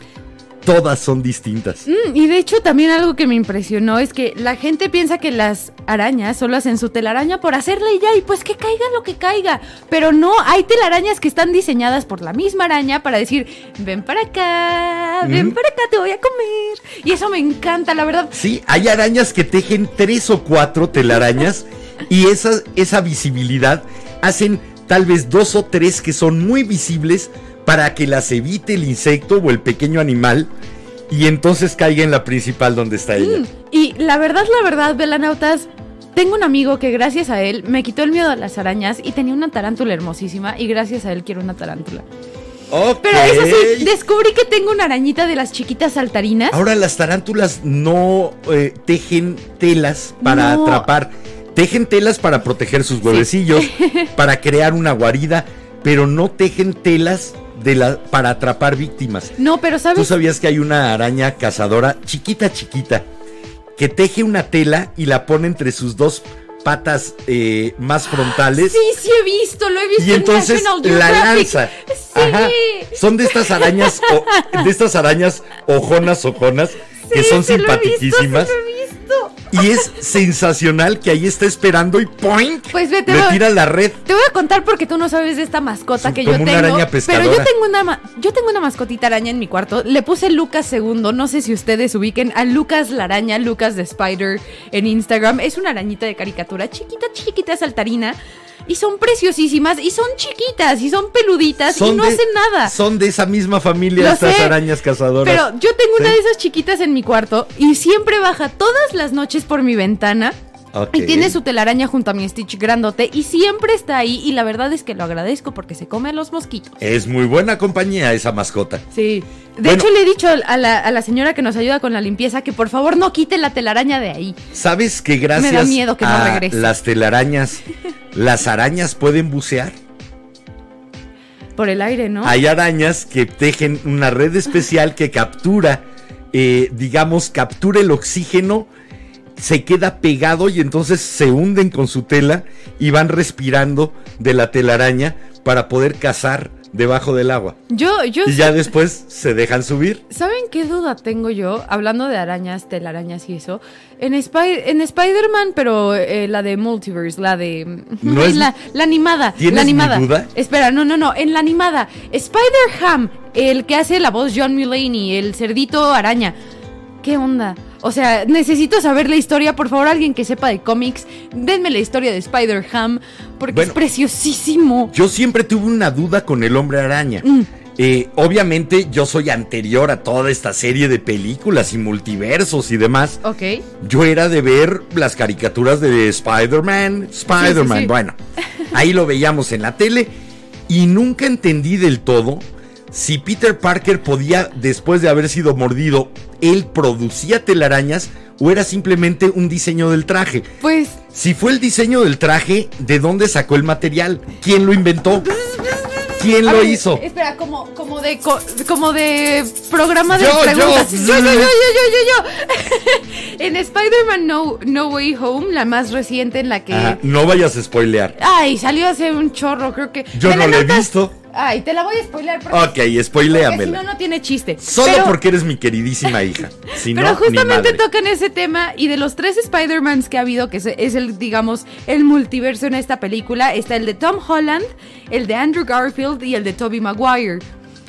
Todas son distintas. Mm, y de hecho también algo que me impresionó es que la gente piensa que las arañas solo hacen su telaraña por hacerla y ya, y pues que caiga lo que caiga. Pero no, hay telarañas que están diseñadas por la misma araña para decir, ven para acá, ven Mm. para acá, te voy a comer. Y eso me encanta, la verdad. Sí, hay arañas que tejen tres o cuatro telarañas y esa, esa visibilidad hacen tal vez dos o tres que son muy visibles para que las evite el insecto o el pequeño animal y entonces caiga en la principal donde está ella. Mm, Y la verdad, la verdad, velanautas, tengo un amigo que gracias a él me quitó el miedo a las arañas y tenía una tarántula hermosísima y gracias a él quiero una tarántula. Ok. Pero eso sí, descubrí que tengo una arañita de las chiquitas saltarinas. Ahora las tarántulas no eh, tejen telas para No. atrapar. Tejen telas para proteger sus huevecillos, para crear una guarida, pero no tejen telas de la, para atrapar víctimas. No, pero ¿Tú ¿sabes? sabías que hay una araña cazadora chiquita, chiquita, que teje una tela y la pone entre sus dos patas eh, más frontales? Sí, sí he visto, lo he visto Y entonces National la lanza. Sí. Ajá. Son de estas arañas, o- de estas arañas ojonas, ojonas, que son sí lo he visto, simpaticísimas. sí lo he visto. Y es sensacional que ahí está esperando y ¡poink! Pues vete, le tira la red. Te voy a contar porque tú no sabes de esta mascota Sí, que yo como tengo. una araña pero yo tengo una yo tengo una mascotita araña en mi cuarto. Le puse Lucas II. No sé si ustedes ubiquen a Lucas la araña, Lucas de Spider en Instagram. Es una arañita de caricatura, chiquita, chiquita, saltarina. Y son preciosísimas, y son chiquitas, y son peluditas, y no de, hacen nada. Son de esa misma familia Lo estas sé, arañas cazadoras. Pero yo tengo una de esas chiquitas en mi cuarto y siempre baja todas las noches por mi ventana. Y tiene su telaraña junto a mi Stitch grandote y siempre está ahí y la verdad es que lo agradezco porque se come a los mosquitos. Es muy buena compañía esa mascota. Sí. De Bueno. hecho le he dicho a la, a la señora que nos ayuda con la limpieza que por favor no quite la telaraña de ahí. ¿Sabes que gracias Me da miedo que no regrese. las telarañas, las arañas pueden bucear? Por el aire, ¿no? Hay arañas que tejen una red especial que captura, eh, digamos, captura el oxígeno, se queda pegado y entonces se hunden con su tela y van respirando de la telaraña para poder cazar debajo del agua. Yo, yo Y ya después se dejan subir. ¿Saben qué duda tengo yo? Hablando de arañas, telarañas y eso. En, Spy- en Spider-Man, pero eh, la de Multiverse, la de... No es- la, la animada. ¿Tienes la mi animada. duda? Espera, no, no, no. En la animada. Spider-Ham, el que hace la voz John Mulaney, el cerdito araña. ¿Qué onda? O sea, necesito saber la historia. Por favor, alguien que sepa de cómics, denme la historia de Spider-Ham, porque Bueno. es preciosísimo. Yo siempre tuve una duda con el hombre araña. Mm. Eh, obviamente yo soy anterior a toda esta serie de películas y multiversos y demás. Ok. Yo era de ver las caricaturas de Spider-Man, Spider-Man. Sí, sí, sí. Bueno, ahí lo veíamos en la tele y nunca entendí del todo si Peter Parker podía, después de haber sido mordido, él producía telarañas o era simplemente un diseño del traje. Pues Si fue el diseño del traje, ¿de dónde sacó el material? ¿Quién lo inventó? ¿Quién lo ver, hizo? Espera, como, como de co- como de programa de Yo, preguntas. Yo, yo, yo, yo, yo, yo, yo. en Spider-Man no, no Way Home, la más reciente en la que. Ajá, no vayas a spoilear. Ay, salió hace un chorro, creo que. Yo ¿Me no la lo he visto. Ay, te la voy a spoiler porque, Ok, si no, no tiene chiste. Solo Pero- porque eres mi queridísima hija. Si Pero no, justamente tocan ese tema y de los tres Spider-Mans que ha habido, que es, es el, digamos, el multiverso en esta película, está el de Tom Holland, el de Andrew Garfield y el de Tobey Maguire.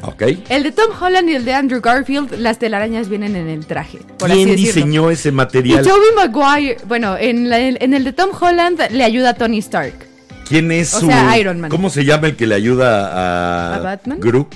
Ok. El de Tom Holland y el de Andrew Garfield, las telarañas vienen en el traje. Por ¿Quién diseñó ese Y material? Tobey Maguire, bueno, en, la- en el de Tom Holland le ayuda a Tony Stark. ¿Quién es O su. sea, Iron Man. ¿Cómo se llama el que le ayuda a. ¿A Batman? Gru?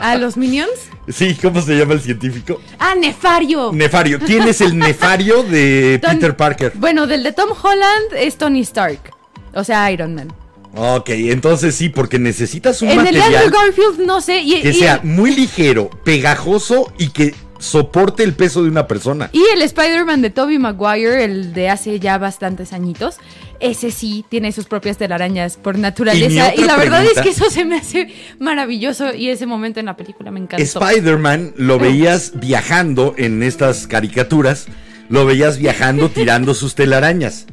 ¿A los Minions? Sí, ¿cómo se llama el científico? ¡Ah, Nefario! Nefario. ¿Quién es el nefario de Peter Parker? Bueno, del de Tom Holland es Tony Stark. O sea, Iron Man. Ok, entonces sí, porque necesitas un en el de material Andrew Garfield, no sé. Y, que y- sea muy ligero, pegajoso y que soporte el peso de una persona. y el Spider-Man de Tobey Maguire, el de hace ya bastantes añitos, ese sí tiene sus propias telarañas por naturaleza. Y, la verdad pregunta- es que eso se me hace maravilloso y ese momento en la película me encantó. Spider-Man lo veías viajando en estas caricaturas, lo veías viajando tirando sus telarañas.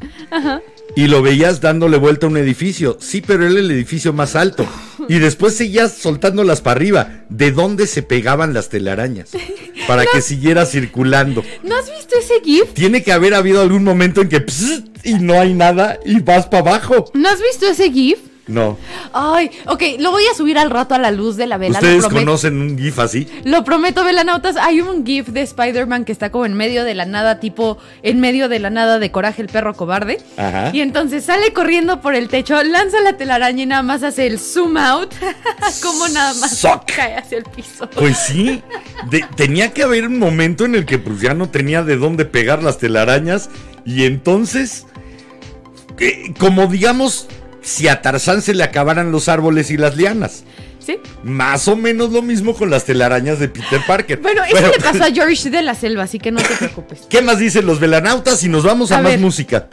Y lo veías dándole vuelta a un edificio. Sí, pero era el edificio más alto. Y después seguías soltándolas para arriba. ¿De dónde se pegaban las telarañas? Para que siguiera circulando. ¿No has visto ese GIF? Tiene que haber habido algún momento en que pss, y no hay nada y vas para abajo. ¿No has visto ese GIF? No. Ay, ok, lo voy a subir al rato a la luz de la vela. ¿Ustedes conocen un GIF así? Lo prometo, velanautas. Hay un GIF de Spider-Man que está como en medio de la nada, tipo en medio de la nada de Coraje el perro cobarde. Ajá. Y entonces sale corriendo por el techo, lanza la telaraña y nada más hace el zoom out. como nada más Sock. cae hacia el piso. Pues sí, de- tenía que haber un momento en el que pues ya no tenía de dónde pegar las telarañas y entonces, eh, como digamos, si a Tarzán se le acabaran los árboles y las lianas, ¿Sí? más o menos lo mismo con las telarañas de Peter Parker. Bueno, eso le pasó a George de la Selva, así que no te preocupes. ¿Qué más dicen los velanautas? Y nos vamos a, A más ver. música.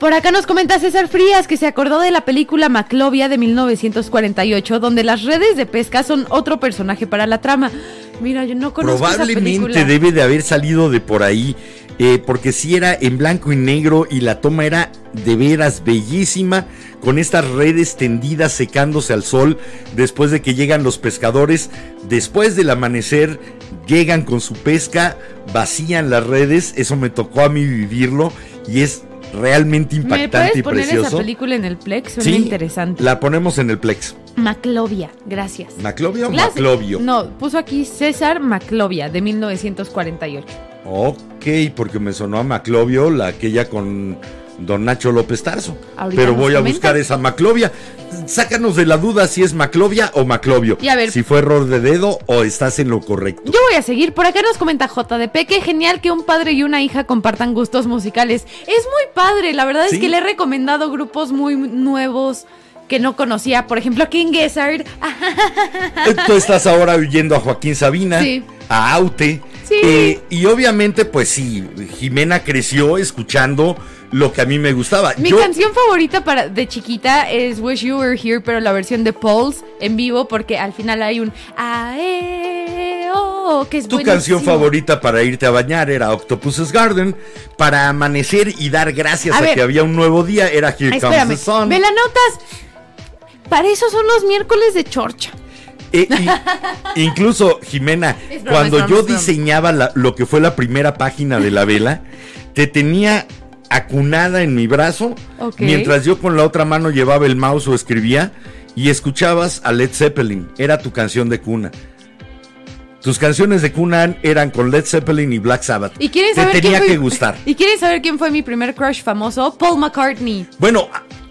Por acá nos comenta César Frías que se acordó de la película Maclovia de 1948, donde las redes de pesca son otro personaje para la trama. Mira, yo no conozco esa Probablemente película. debe de haber salido de por ahí, eh, porque si era en blanco y negro y la toma era de veras bellísima, con estas redes tendidas secándose al sol, después de que llegan los pescadores, después del amanecer, llegan con su pesca, vacían las redes, eso me tocó a mí vivirlo y es realmente ¿Me impactante y poner precioso. esa película en el Plex? Suena Sí, interesante. la ponemos en el Plex. Maclovia, gracias. ¿Maclovio o Maclovio? No, puso aquí César Maclovia de 1948. Ok, porque me sonó a Maclovio, la aquella con Don Nacho López Tarso. Ahorita Pero voy a comenta. buscar esa Maclovia. Sácanos de la duda si es Maclovia o Maclovio. Y a ver- Si fue error de dedo o estás en lo correcto. Yo voy a seguir. Por acá nos comenta JDP que genial que un padre y una hija compartan gustos musicales. Es muy padre. La verdad Sí. es que le he recomendado grupos muy nuevos que no conocía. Por ejemplo, King Gizzard. Eh, Tú estás ahora oyendo a Joaquín Sabina, Sí. a Aute. Sí. eh, y obviamente, pues sí, Jimena creció escuchando lo que a mí me gustaba. Mi Yo- canción favorita para, de chiquita es Wish You Were Here, pero la versión de Pauls en vivo, porque al final hay un ae, oh, que es Tu buenísimo. canción favorita para irte a bañar era Octopus's Garden. Para amanecer y dar gracias A a, ver. que había un nuevo día era Here Comes Espérame, the Sun. Velanotas, para eso son los miércoles de chorcha. Eh, y- incluso, Jimena, broma, cuando broma, yo broma. diseñaba la- lo que fue la primera página de la vela, te tenía acunada en mi brazo, mientras yo con la otra mano llevaba el mouse o escribía, y escuchabas a Led Zeppelin. Era tu canción de cuna. tus canciones de Cunan eran con Led Zeppelin y Black Sabbath. ¿Y quieren Te saber quién tenía fue- que gustar. ¿Y quieren saber quién fue mi primer crush famoso? Paul McCartney. Bueno,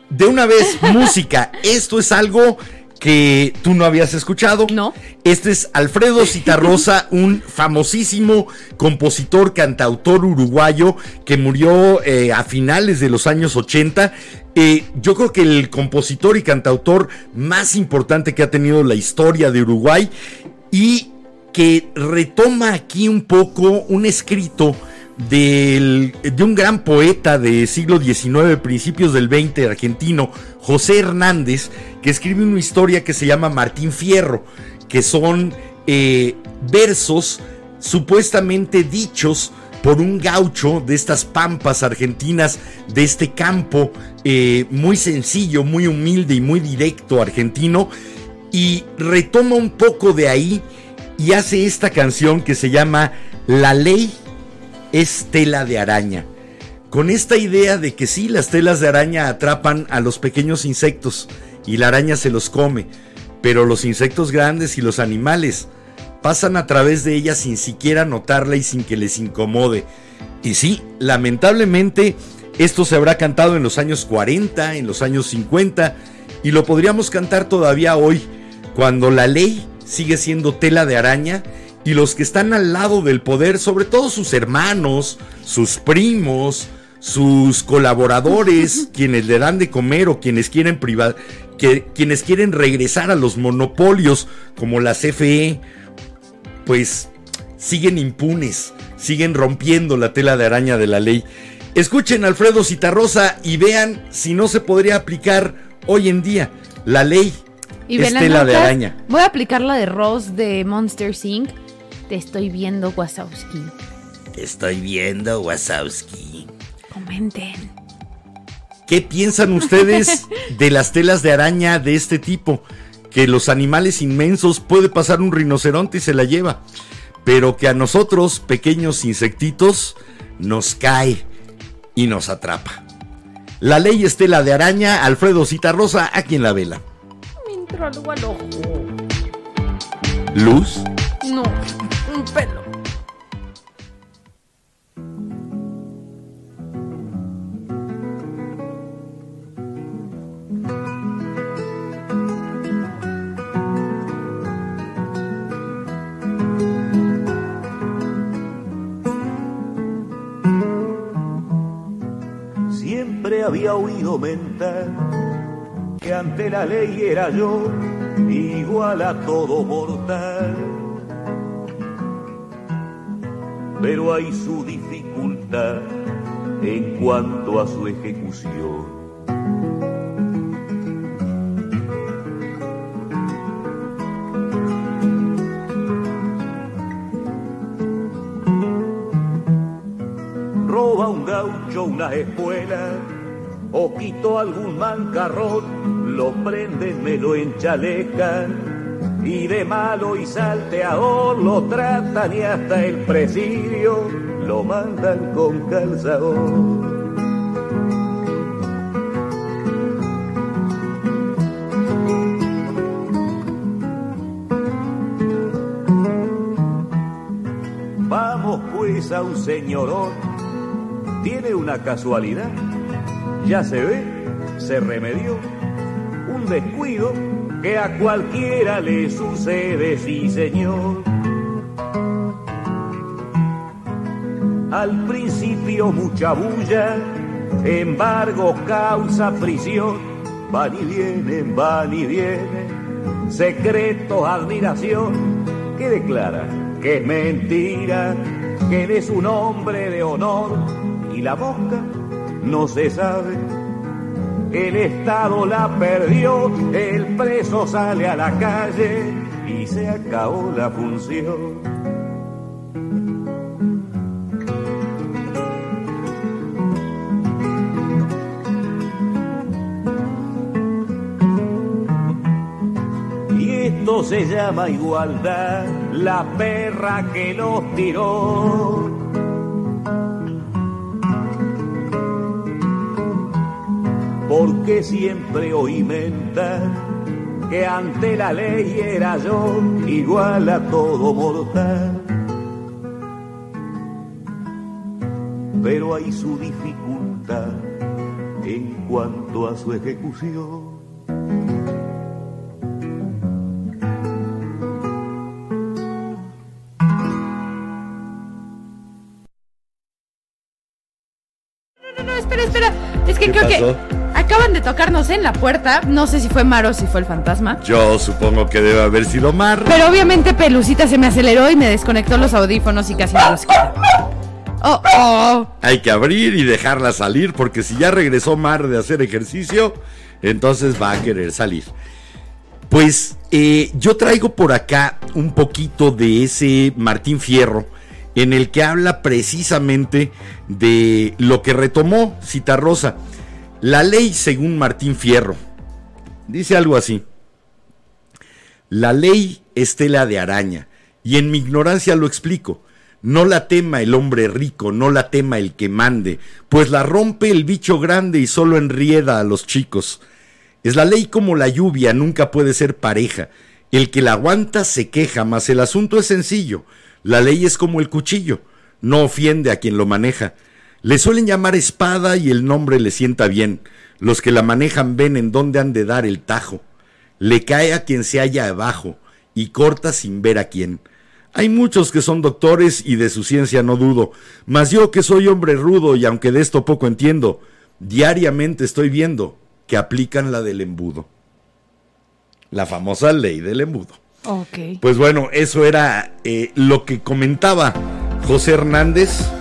de una vez, música. Esto es algo que tú no habías escuchado. No. Este es Alfredo Citarrosa, un famosísimo compositor, cantautor uruguayo que murió eh, a finales de los años 80. Eh, yo creo que el compositor y cantautor más importante que ha tenido la historia de Uruguay y que retoma aquí un poco un escrito del- de un gran poeta de siglo XIX, principios del XX argentino, José Hernández, que escribe una historia que se llama Martín Fierro, que son eh, versos supuestamente dichos por un gaucho de estas pampas argentinas, de este campo eh, muy sencillo, muy humilde y muy directo argentino, y retoma un poco de ahí y hace esta canción que se llama La ley es tela de araña. Con esta idea de que sí, las telas de araña atrapan a los pequeños insectos y la araña se los come, pero los insectos grandes y los animales pasan a través de ella sin siquiera notarla y sin que les incomode. Y sí, lamentablemente esto se habrá cantado en los años 40, en los años 50 y lo podríamos cantar todavía hoy, cuando la ley sigue siendo tela de araña y los que están al lado del poder, sobre todo sus hermanos, sus primos, sus colaboradores, quienes le dan de comer o quienes quieren privar, que, quienes quieren regresar a los monopolios como la CFE, pues siguen impunes, siguen rompiendo la tela de araña de la ley. Escuchen a Alfredo Citarrosa y vean si no se podría aplicar hoy en día la ley Y es ven las tela de araña. Voy a aplicar la de Ross de Monster Inc. Te estoy viendo, Wazowski. Te estoy viendo, Wasowski. Comenten. ¿Qué piensan ustedes de las telas de araña de este tipo? Que los animales inmensos puede pasar un rinoceronte y se la lleva, pero que a nosotros, pequeños insectitos, nos cae y nos atrapa. La ley es tela de araña, Alfredo Citarrosa, aquí en la vela. Me entró algo al ojo. Luz. No, Siempre había oído mentar que ante la ley era yo igual a todo mortal. Pero hay su dificultad en cuanto a su ejecución. roba un gaucho una espuela o quito algún mancarrón, lo prenden, me lo enchalecan y de malo y salteador lo tratan y hasta el presidio lo mandan con calzador. Vamos pues a un señorón, tiene una casualidad, ya se ve, se remedió, un descuido que a cualquiera le sucede, sí señor. Al principio mucha bulla, embargo causa prisión, van y vienen, van y vienen, secretos, admiración, que declara que es mentira, que él es un hombre de honor y la boca no se sabe. El Estado la perdió, el preso sale a la calle y se acabó la función. Y esto se llama igualdad, la perra que los tiró. Porque siempre oí mentar que ante la ley era yo igual a todo mortal. Pero hay su dificultad en cuanto a su ejecución. Tocarnos en la puerta. No sé si fue Mar o si fue el fantasma. Yo supongo que debe haber sido Mar. Pero obviamente Pelucita se me aceleró y me desconectó los audífonos y casi me los. Oh, oh. Hay que abrir y dejarla salir porque si ya regresó Mar de hacer ejercicio, entonces va a querer salir. Pues eh, yo traigo por acá un poquito de ese Martín Fierro en el que habla precisamente de lo que retomó Citarrosa, la ley según Martín Fierro. Dice algo así. La ley es tela de araña, y en mi ignorancia lo explico. No la tema el hombre rico, no la tema el que mande, pues la rompe el bicho grande y solo enrieda a los chicos. Es la ley como la lluvia, nunca puede ser pareja. El que la aguanta se queja, mas el asunto es sencillo. La ley es como el cuchillo, no ofiende a quien lo maneja. Le suelen llamar espada y el nombre le sienta bien. Los que la manejan ven en dónde han de dar el tajo. Le cae a quien se halla abajo y corta sin ver a quién. Hay muchos que son doctores y de su ciencia no dudo, mas yo que soy hombre rudo y aunque de esto poco entiendo, diariamente estoy viendo que aplican la del embudo. La famosa ley del embudo. Ok. Pues bueno, eso era eh, lo que comentaba José Hernández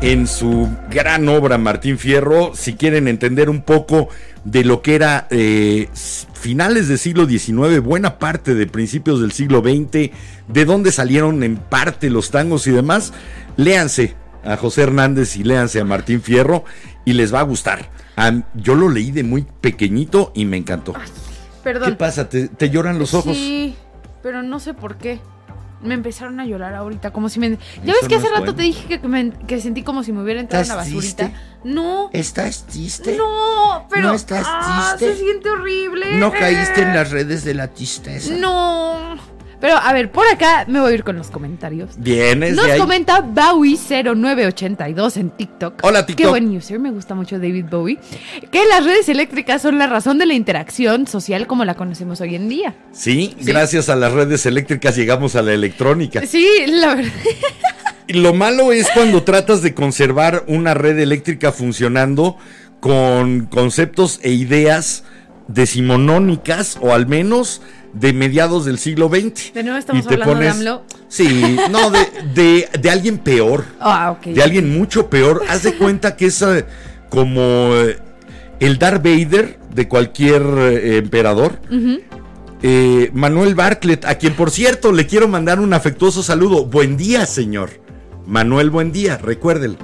en su gran obra Martín Fierro. Si quieren entender un poco de lo que era eh, finales del siglo XIX, buena parte de principios del siglo XX, de dónde salieron en parte los tangos y demás, léanse a José Hernández y léanse a Martín Fierro y les va a gustar. Yo lo leí de muy pequeñito y me encantó. ¿Qué Perdón. pasa? ¿Te, te lloran los ojos? Sí, pero no sé por qué. Me empezaron a llorar ahorita, como si me... Ya Eso ves que no hace rato bueno. te dije que, que me- que sentí como si me hubiera entrado una ¿Estás basurita. triste? No, ¿Estás triste? no, pero... ¿No estás ah, triste? se siente horrible. ¿No caíste en las redes de la tristeza? No. Pero a ver, por acá me voy a ir con los comentarios. Vienes Nos de ahí. comenta Bowie0982 en TikTok. Hola, Qué TikTok. buen user, me gusta mucho David Bowie. Que las redes eléctricas son la razón de la interacción social como la conocemos hoy en día. Sí, gracias a las redes eléctricas llegamos a la electrónica. Sí, la verdad. Lo malo es cuando tratas de conservar una red eléctrica funcionando con conceptos e ideas decimonónicas o al menos de mediados del siglo XX. De nuevo estamos Y te hablando de pones- AMLO. Sí, no, de, de- de alguien peor. Ah, ok. De alguien mucho peor. Haz de cuenta que es eh, como eh, el Darth Vader de cualquier eh, emperador. Eh, Manuel Bartlett, a quien por cierto le quiero mandar un afectuoso saludo. Buen día, señor. Manuel, buen día, recuérdelo.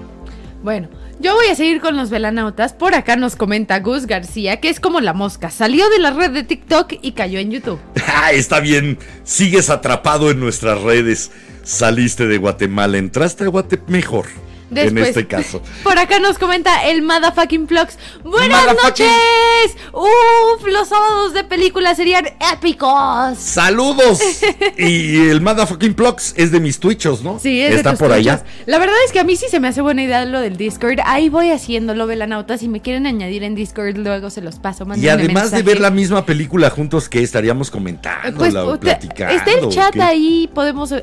Bueno, yo voy a seguir con los velanautas. Por acá nos comenta Gus García, que es como la mosca. Salió de la red de TikTok y cayó en YouTube. Ah, está bien. Sigues atrapado en nuestras redes. Saliste de Guatemala, entraste a Guatemala mejor. En este caso. Por acá nos comenta el Motherfucking Vlogs. ¡Buenas Motherfucking- noches! ¡Uf! Los sábados de película serían épicos. ¡Saludos! y el Motherfucking es de mis twitchos, ¿no? Sí, es de Está tus por allá. La verdad es que a mí sí se me hace buena idea lo del Discord. Ahí voy haciéndolo, velanautas. Si me quieren añadir en Discord, luego se los paso. Y además de ver la misma película juntos, ¿qué estaríamos comentando? Pues usted- platicando? está el chat ahí, podemos,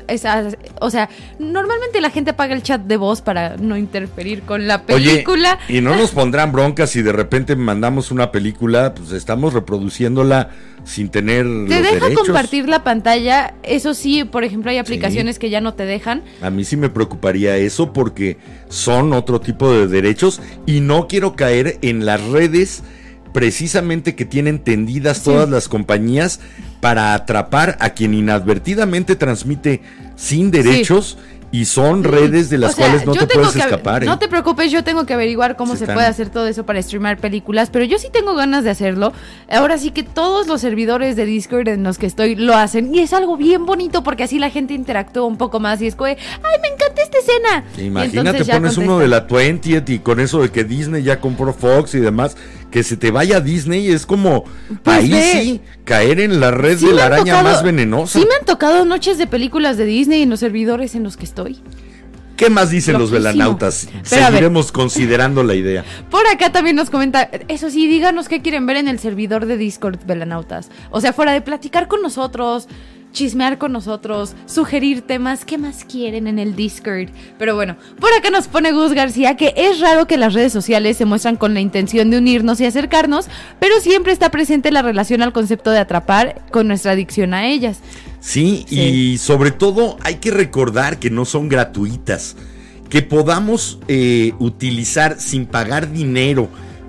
o sea, normalmente la gente apaga el chat de voz para no interferir con la película. Oye, y no nos pondrán broncas si de repente mandamos una película, pues estamos reproduciénula sin tener te los deja derechos. compartir la pantalla, eso sí, por ejemplo, hay aplicaciones que ya no te dejan. A mí sí me preocuparía eso porque son otro tipo de derechos y no quiero caer en las redes precisamente que tienen tendidas todas las compañías para atrapar a quien inadvertidamente transmite sin derechos Y son redes de las O sea, cuales no te puedes que- escapar. ¿eh? No te preocupes, yo tengo que averiguar cómo Se puede hacer todo eso para streamar películas, pero yo sí tengo ganas de hacerlo. Ahora sí que todos los servidores de Discord en los que estoy lo hacen y es algo bien bonito porque así la gente interactúa un poco más y es como, ay, me encanta esta escena. Imagínate, pones uno de la 20th y con eso de que Disney ya compró Fox y demás, que se te vaya a Disney es como Pues ahí ve. sí caer en la red Sí de la araña tocado- más venenosa. Sí me han tocado noches de películas de Disney en los servidores en los que estoy. ¿Qué más dicen los velanautas? Pero. Seguiremos considerando la idea. Por acá también nos comenta, eso sí, díganos qué quieren ver en el servidor de Discord, Velanautas. O sea, fuera de platicar con nosotros, chismear con nosotros, sugerir temas, ¿qué más quieren en el Discord? Pero bueno, por acá nos pone Gus García que es raro que las redes sociales se muestran con la intención de unirnos y acercarnos, pero siempre está presente la relación al concepto de atrapar con nuestra adicción a ellas. Sí, Sí. y sobre todo hay que recordar que no son gratuitas. Que podamos eh, utilizar sin pagar dinero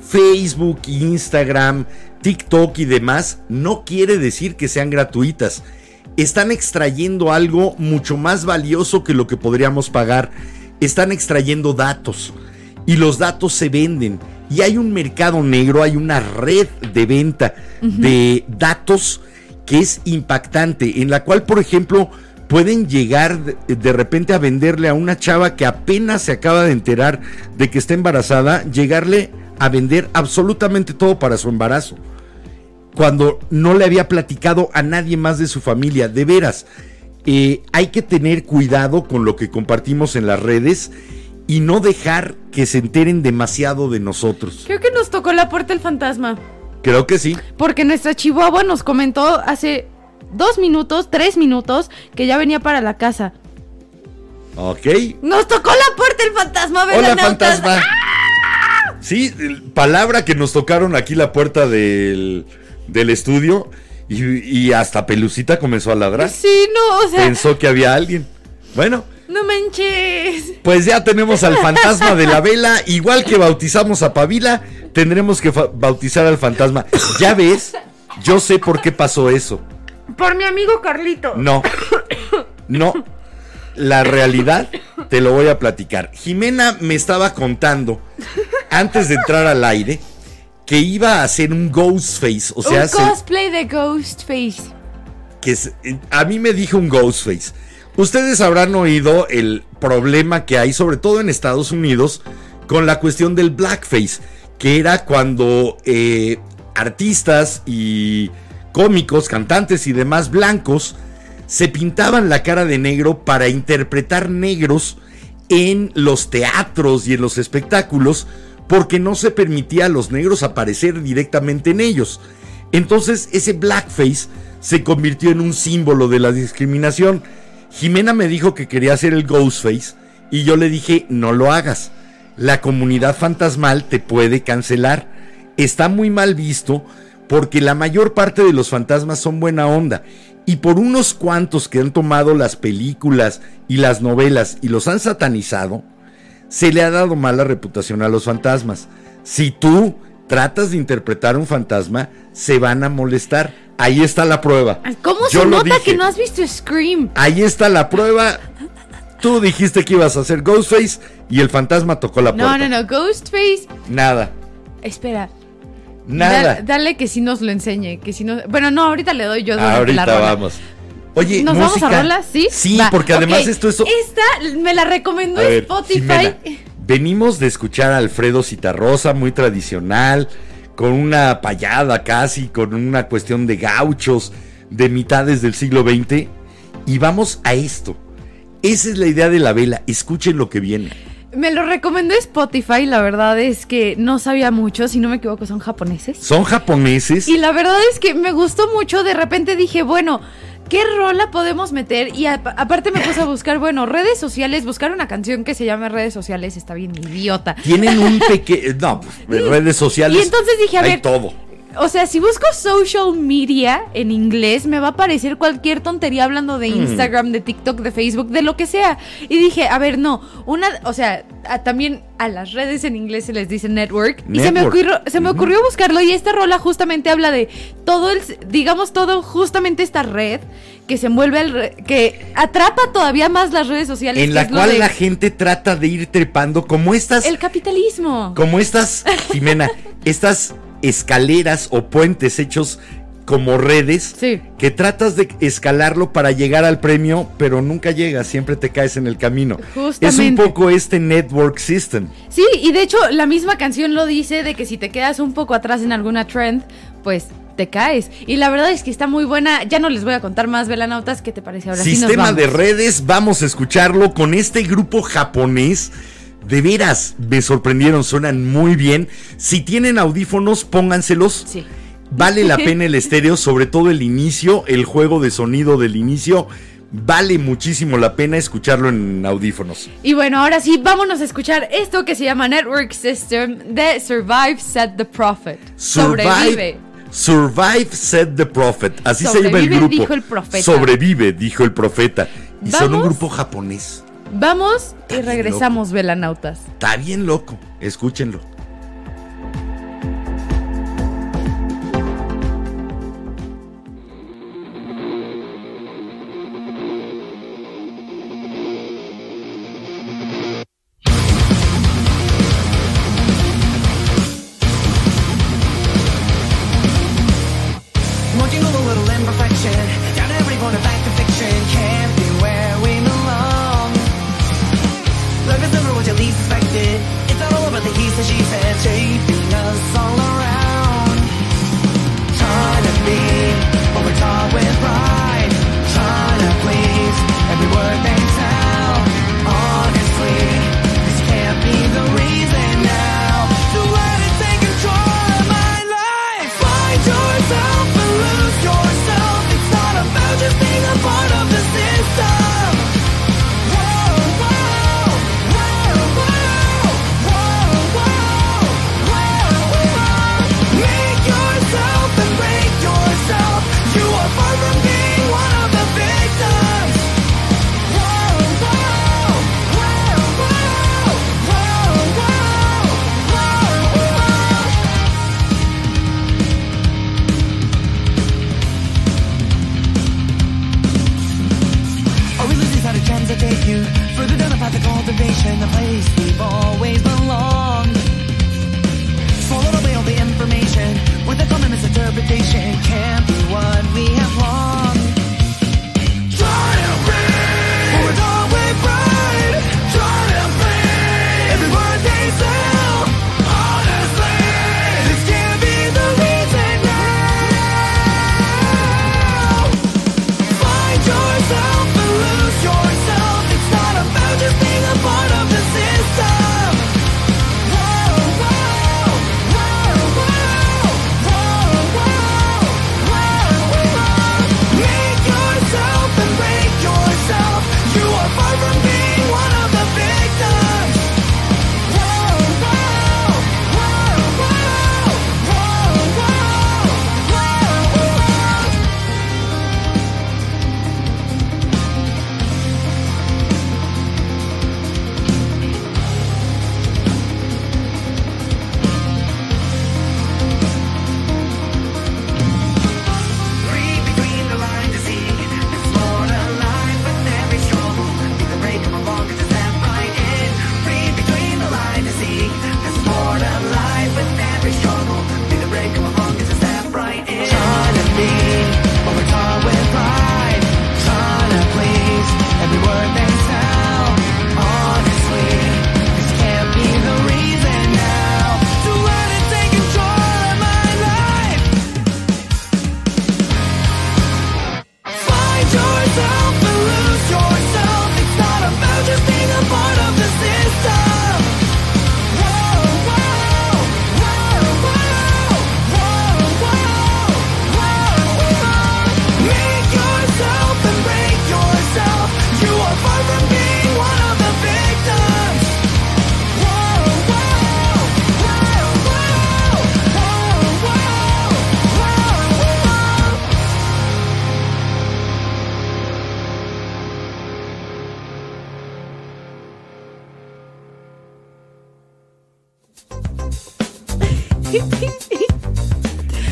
Facebook, Instagram, TikTok y demás, no quiere decir que sean gratuitas. Están extrayendo algo mucho más valioso que lo que podríamos pagar. Están extrayendo datos. Y los datos se venden. Y hay un mercado negro, hay una red de venta de datos que es impactante, en la cual, por ejemplo, pueden llegar de, repente a venderle a una chava que apenas se acaba de enterar de que está embarazada, llegarle a vender absolutamente todo para su embarazo. Cuando no le había platicado a nadie más de su familia, de veras, eh, hay que tener cuidado con lo que compartimos en las redes y no dejar que se enteren demasiado de nosotros. Creo que nos tocó la puerta el fantasma. Creo que sí. Porque nuestra chihuahua nos comentó hace dos minutos, tres minutos, que ya venía para la casa. Ok. Nos tocó la puerta el fantasma, Hola, fantasma. Sí, el- palabra que nos tocaron aquí la puerta del, del estudio y, y hasta Pelucita comenzó a ladrar. Sí, no, o sea, Pensó que había alguien. Bueno, no manches. pues ya tenemos al fantasma de la vela. Igual que bautizamos a Pavila, tendremos que bautizar al fantasma. Ya ves, yo sé por qué pasó eso. Por mi amigo Carlito. No, no. La realidad te lo voy a platicar. Jimena me estaba contando antes de entrar al aire que iba a hacer un Ghostface. O sea, Un se- cosplay de Ghostface. que se- a mí me dijo un Ghostface. Ustedes habrán oído el problema que hay, sobre todo en Estados Unidos, con la cuestión del blackface, que era cuando eh, artistas y cómicos, cantantes y demás blancos se pintaban la cara de negro para interpretar negros en los teatros y en los espectáculos porque no se permitía a los negros aparecer directamente en ellos. Entonces ese blackface se convirtió en un símbolo de la discriminación. Jimena me dijo que quería hacer el Ghostface y yo le dije no lo hagas. La comunidad fantasmal te puede cancelar. Está muy mal visto porque la mayor parte de los fantasmas son buena onda y por unos cuantos que han tomado las películas y las novelas y los han satanizado, se le ha dado mala reputación a los fantasmas. Si tú tratas de interpretar un fantasma, se van a molestar. Ahí está la prueba. ¿Cómo Yo se nota dije. que no has visto Scream? Ahí está la prueba. Tú dijiste que ibas a hacer Ghostface y el fantasma tocó la puerta. No, no, no. Ghostface. Nada. Espera. Nada. Da- dale que sí nos lo enseñe. Que si no. Bueno, no, ahorita le doy yo Ahorita la vamos. Oye, ¿Nos música. vamos a rola? Sí. Sí, Va, porque además ok. esto es. Esta me la recomendó A ver, Spotify. Jimena, venimos de escuchar a Alfredo Citarrosa, muy tradicional, con una payada casi, con una cuestión de gauchos de mitades del siglo XX. Y vamos a esto. Esa es la idea de la vela. Escuchen lo que viene. Me lo recomendó Spotify. La verdad es que no sabía mucho. Si no me equivoco, son japoneses. Son japoneses. Y la verdad es que me gustó mucho. De repente dije, bueno, ¿qué rola podemos meter? Y a- aparte me puse a buscar, bueno, redes sociales. Buscar una canción que se llame redes sociales está bien idiota. Tienen un pequeño. No, pues, redes sociales. Y entonces dije, a ver, todo. O sea, si busco social media en inglés, me va a aparecer cualquier tontería hablando de Instagram, de TikTok, de Facebook, de lo que sea. Y dije, a ver, no, una, o sea, a- también a las redes en inglés se les dice network. Y se me, Network. ocurrió, se me ocurrió buscarlo y esta rola justamente habla de todo el, digamos, todo justamente esta red que se envuelve, al que atrapa todavía más las redes sociales. En la cual de la gente trata de ir trepando como estas, El capitalismo. como estas, Jimena, estas escaleras o puentes hechos como redes Sí. que tratas de escalarlo para llegar al premio, pero nunca llegas, siempre te caes en el camino. Es un poco este network system. Sí, y de hecho la misma canción lo dice de que si te quedas un poco atrás en alguna trend, pues te caes. Y la verdad es que está muy buena. Ya no les voy a contar más, velanautas. ¿Qué te parece ahora? sí nos Sistema de redes, vamos a escucharlo con este grupo japonés. De veras, me sorprendieron, suenan muy bien. Si tienen audífonos, pónganselos. Sí. Vale la pena el estéreo, sobre todo el inicio, el juego de sonido del inicio. Vale muchísimo la pena escucharlo en audífonos. Y bueno, ahora sí, vámonos a escuchar esto que se llama Network System de Survive Said the Prophet. Sobrevive. Survive, said the prophet. Así se llama el Sobrevive, grupo. dijo el profeta. Sobrevive, dijo el profeta. Y son un grupo japonés. Vamos y regresamos, velanautas. Está bien loco. Escúchenlo.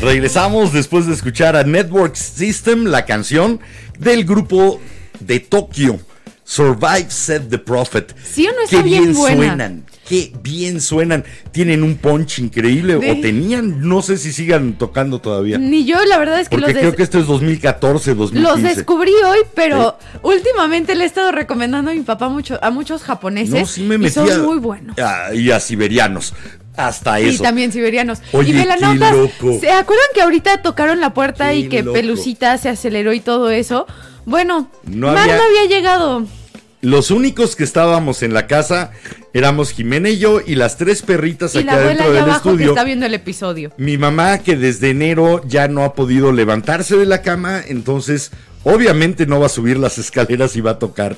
Regresamos después de escuchar a Network System, la canción del grupo de Tokio, Survive Said the Prophet. ¿Sí o no Qué está bien buena? suenan, qué bien suenan. Tienen un punch increíble, De- o tenían, no sé si sigan tocando todavía. Ni yo, la verdad es que Porque los, creo que esto es 2014, 2015. los descubrí hoy, pero últimamente le he estado recomendando a mi papá mucho, a muchos japoneses. No, sí me y metí son a- muy buenos. a- y a siberianos. Hasta Y eso. también siberianos. Oye, y qué loco. ¿se acuerdan que ahorita tocaron la puerta Qué y que loco. Pelucita se aceleró y todo eso? Bueno, No Mar había- no había llegado. Los únicos que estábamos en la casa éramos Jimena y yo y las tres perritas Y la adentro allá del abajo que estudio. está viendo el episodio. Mi mamá que desde enero ya no ha podido levantarse de la cama, entonces obviamente no va a subir las escaleras y va a tocar.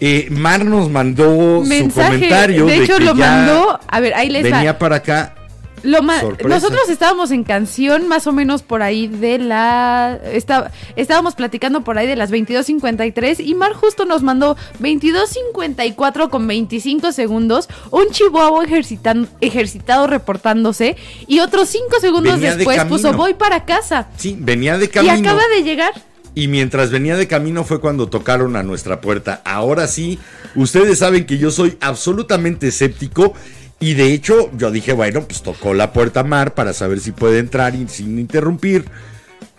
Eh, Mar nos mandó su comentario de hecho, que lo ya mandó. A ver, ahí les venía va. para acá. Lo. Nosotros estábamos en canción más o menos por ahí de la... está- estábamos platicando por ahí de las 22.53 y Mar justo nos mandó 22.54 con 25 segundos, un chihuahua ejercitan- ejercitado reportándose y otros 5 segundos Venía después puso voy para casa. Sí, venía de Y camino. acaba de llegar. Y mientras venía de camino fue cuando tocaron a nuestra puerta. Ahora sí, ustedes saben que yo soy absolutamente escéptico. Y de hecho, yo dije, bueno, pues tocó la puerta Mar para saber si puede entrar y sin interrumpir.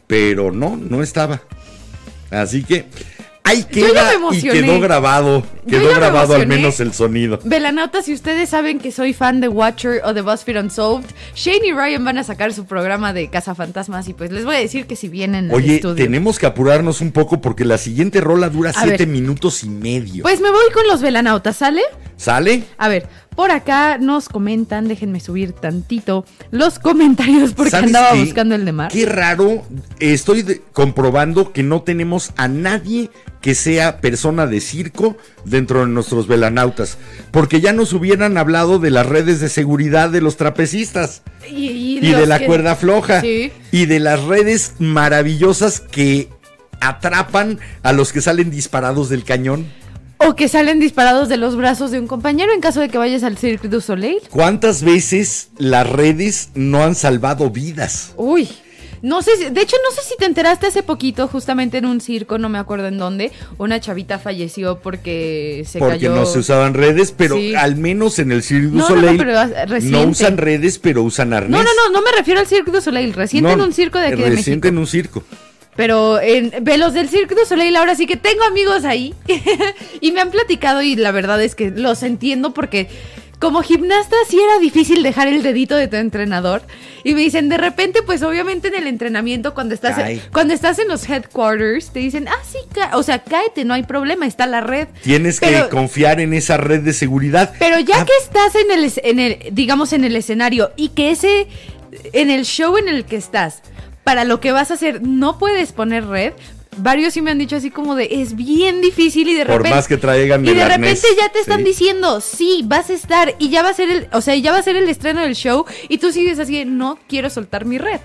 Pero no, no estaba. Así que ahí Yo ya queda me y quedó grabado. Quedó grabado al menos el sonido. Velanautas, si ustedes saben que soy fan de Watcher o de BuzzFeed Unsolved, Shane y Ryan van a sacar su programa de Cazafantasmas y pues les voy a decir que si vienen al Oye, estudio. tenemos que apurarnos un poco porque la siguiente rola dura A siete ver. minutos y medio. Pues me voy con los Velanautas, ¿sale? ¿Sale? A ver, por acá nos comentan, déjenme subir tantito los comentarios porque ¿Sabes andaba qué? buscando el de Mar. Qué raro, estoy de- comprobando que no tenemos a nadie que sea persona de circo dentro de nuestros velanautas, porque ya nos hubieran hablado de las redes de seguridad de los trapecistas Y, y y los de la que- cuerda floja Sí. y de las redes maravillosas que atrapan a los que salen disparados del cañón. O que salen disparados de los brazos de un compañero en caso de que vayas al Cirque du Soleil. ¿Cuántas veces las redes no han salvado vidas? Uy. No sé, si- de hecho no sé si te enteraste hace poquito, justamente en un circo, no me acuerdo en dónde, una chavita falleció porque se porque cayó. no se usaban redes, pero Sí. al menos en el Cirque du No, no, no, Soleil pero, no, reciente. usan redes, pero usan arnés. No, no, no, no me refiero al Cirque du Soleil, reciente en un circo de aquí de reciente México. en un circo. Pero en ve los del Cirque du Soleil ahora sí que tengo amigos ahí y me han platicado y la verdad es que los entiendo porque como gimnasta sí era difícil dejar el dedito de tu entrenador y me dicen de repente pues obviamente en el entrenamiento cuando estás Cae. cuando estás en los headquarters te dicen ah sí o sea cáete no hay problema está la red Tienes Pero- que confiar en esa red de seguridad. pero ya Ah, que estás en el, en el, digamos, en el escenario y que ese, en el show en el que estás, para lo que vas a hacer, no puedes poner red. Varios sí me han dicho así como de, es bien difícil y de Por repente... más que traigan y de arnés, repente ya te están sí. diciendo, sí, vas a estar y ya va a ser el, o sea, ya va a ser el estreno del show y tú sigues así, de, no quiero soltar mi red.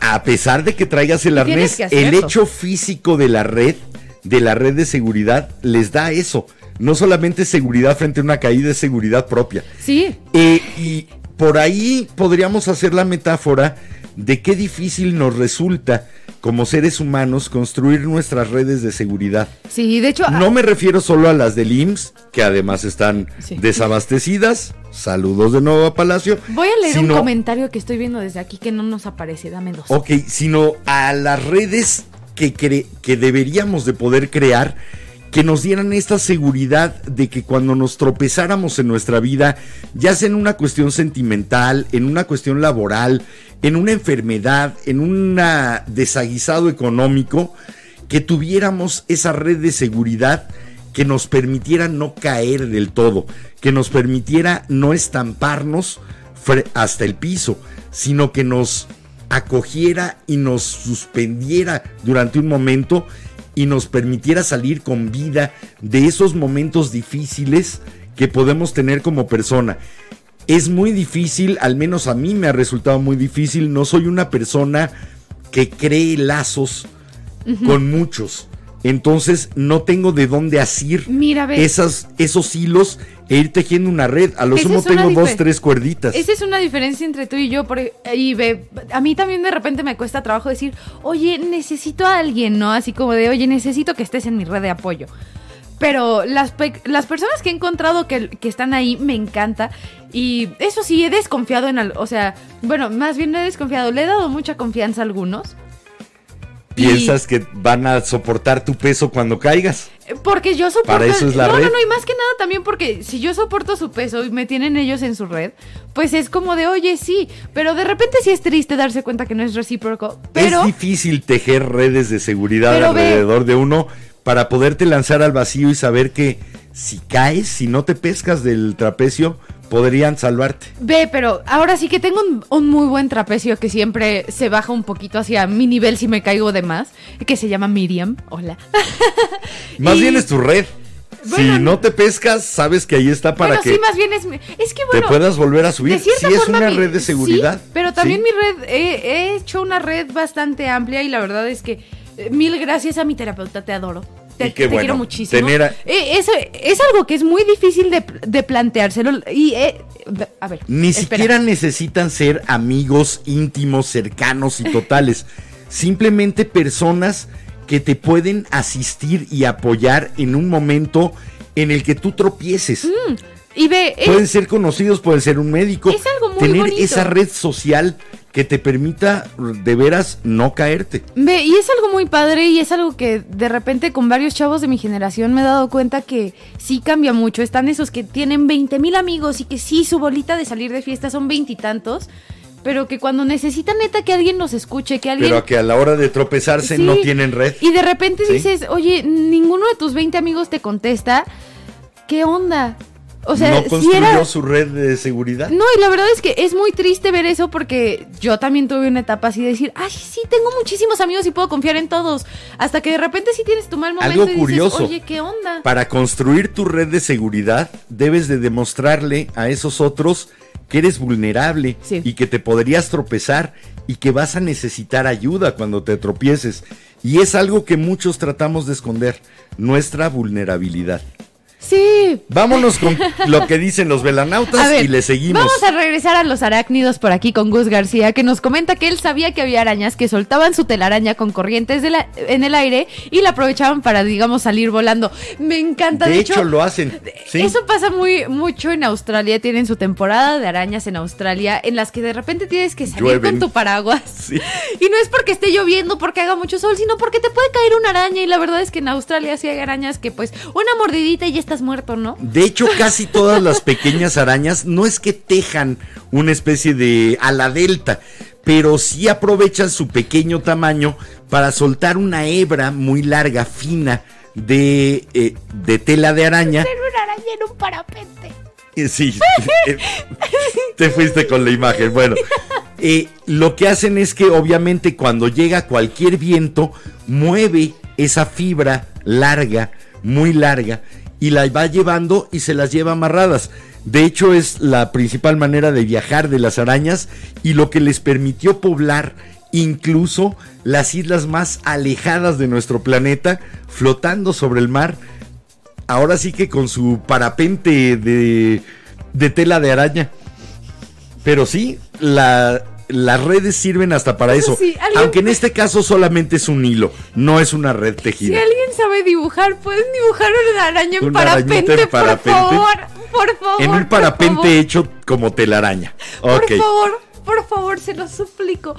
a pesar de que traigas el arnés, el hecho físico de la red, de la red de seguridad, les da eso. No solamente seguridad frente a una caída, es seguridad propia. Sí, Eh, y por ahí podríamos hacer la metáfora de qué difícil nos resulta como seres humanos construir nuestras redes de seguridad. sí, de hecho... No me refiero solo a las del IMSS, que además están Sí. desabastecidas. Saludos de nuevo a Palacio. Voy a leer un comentario que estoy viendo desde aquí que no nos aparece, dame dos. Ok, sino a las redes que, cre- que deberíamos de poder crear que nos dieran esta seguridad de que cuando nos tropezáramos en nuestra vida, ya sea en una cuestión sentimental, en una cuestión laboral, en una enfermedad, en un desaguisado económico, que tuviéramos esa red de seguridad que nos permitiera no caer del todo, que nos permitiera no estamparnos hasta el piso, sino que nos acogiera y nos suspendiera durante un momento y nos permitiera salir con vida de esos momentos difíciles que podemos tener como persona. Es muy difícil, al menos a mí me ha resultado muy difícil, no soy una persona que cree lazos con muchos. Entonces no tengo de dónde asir Mira, esas, esos hilos e ir tejiendo una red. A lo Esa sumo tengo dos, tres cuerditas. Esa es una diferencia entre tú y yo. por- y ve, a mí también de repente me cuesta trabajo decir, oye, necesito a alguien, ¿no? Así como de, oye, necesito que estés en mi red de apoyo. Pero las, pe- las personas que he encontrado que, que están ahí me encanta. Y eso sí, he desconfiado en... al- o sea, bueno, más bien no he desconfiado. Le he dado mucha confianza a algunos. Piensas que van a soportar tu peso cuando caigas. Porque yo soporto. Para eso es la no, red. no, no, y más que nada también porque si yo soporto su peso y me tienen ellos en su red, pues es como de, oye, sí, pero de repente sí es triste darse cuenta que no es recíproco. Pero es difícil tejer redes de seguridad ve- alrededor de uno para poderte lanzar al vacío y saber que si caes, si no te pescas del trapecio, podrían salvarte. ve, pero ahora sí que tengo un, un muy buen trapecio que siempre se baja un poquito hacia mi nivel si me caigo de más, que se llama Miriam. Hola. Más Y- bien es tu red. Bueno, si no te pescas, sabes que ahí está para Bueno, que sí, más bien es. Es que te bueno. puedas volver a subir. Si es forma, una mi- red de seguridad. sí, pero también Sí. mi red, he, he hecho una red bastante amplia y la verdad es que eh, mil gracias a mi terapeuta, te adoro. Te, Y qué te bueno, quiero muchísimo. tener a- Eh, eso es algo que es muy difícil de, de planteárselo. Y, eh, a ver. Ni espera. siquiera necesitan ser amigos íntimos, cercanos y totales. Simplemente personas que te pueden asistir y apoyar en un momento en el que tú tropieces. Y ve, eh, Pueden ser conocidos, pueden ser un médico. Es algo muy Tener bonito. esa red social que te permita de veras no caerte. Ve, y es algo muy padre y es algo que de repente con varios chavos de mi generación me he dado cuenta que sí cambia mucho. Están esos que tienen 20 mil amigos y que sí, su bolita de salir de fiesta son veintitantos, pero que cuando necesitan neta que alguien los escuche, que alguien... Pero a que a la hora de tropezarse Sí. no tienen red. Y de repente Sí. dices, oye, ninguno de tus 20 amigos te contesta, ¿qué onda? O sea, no si construyó era... su red de seguridad. No, y la verdad es que es muy triste ver eso porque yo también tuve una etapa así de decir, ay, sí, tengo muchísimos amigos y puedo confiar en todos. Hasta que de repente sí tienes tu mal momento Algo y dices, curioso. oye, ¿qué onda? Para construir tu red de seguridad, debes de demostrarle a esos otros que eres vulnerable Sí. y que te podrías tropezar y que vas a necesitar ayuda cuando te tropieces. Y es algo que muchos tratamos de esconder, nuestra vulnerabilidad. Sí. Vámonos con lo que dicen los velanautas ver, y le seguimos. Vamos a regresar a los arácnidos por aquí con Gus García, que nos comenta que él sabía que había arañas que soltaban su telaraña con corrientes de la- en el aire y la aprovechaban para, digamos, salir volando. Me encanta. de De, hecho, lo hacen. ¿sí? Eso pasa muy mucho en Australia. Tienen su temporada de arañas en Australia, en las que de repente tienes que salir Llueven. con tu paraguas. Sí. Y no es porque esté lloviendo, porque haga mucho sol, sino porque te puede caer una araña. Y la verdad es que en Australia sí hay arañas que, pues, una mordidita y ya estás muerto, ¿no? De hecho, casi todas las pequeñas arañas no es que tejan una especie de ala delta, pero sí aprovechan su pequeño tamaño para soltar una hebra muy larga, fina, de, eh, de tela de araña. una araña en un parapente. Eh, Sí, eh, te fuiste con la imagen. Bueno, eh, lo que hacen es que obviamente cuando llega cualquier viento, mueve esa fibra larga, muy larga, y la va llevando y se las lleva amarradas. De hecho, es la principal manera de viajar de las arañas y lo que les permitió poblar incluso las islas más alejadas de nuestro planeta, flotando sobre el mar ahora sí que con su parapente de, de tela de araña. Pero sí, la- las redes sirven hasta para Eso eso. sí, alguien- Aunque en este caso solamente es un hilo, no es una red Si tejida. alguien sabe dibujar, pueden dibujar una araña en parapente, en parapente. por favor. Por favor. En un parapente hecho como telaraña. Por favor, por favor, se lo suplico.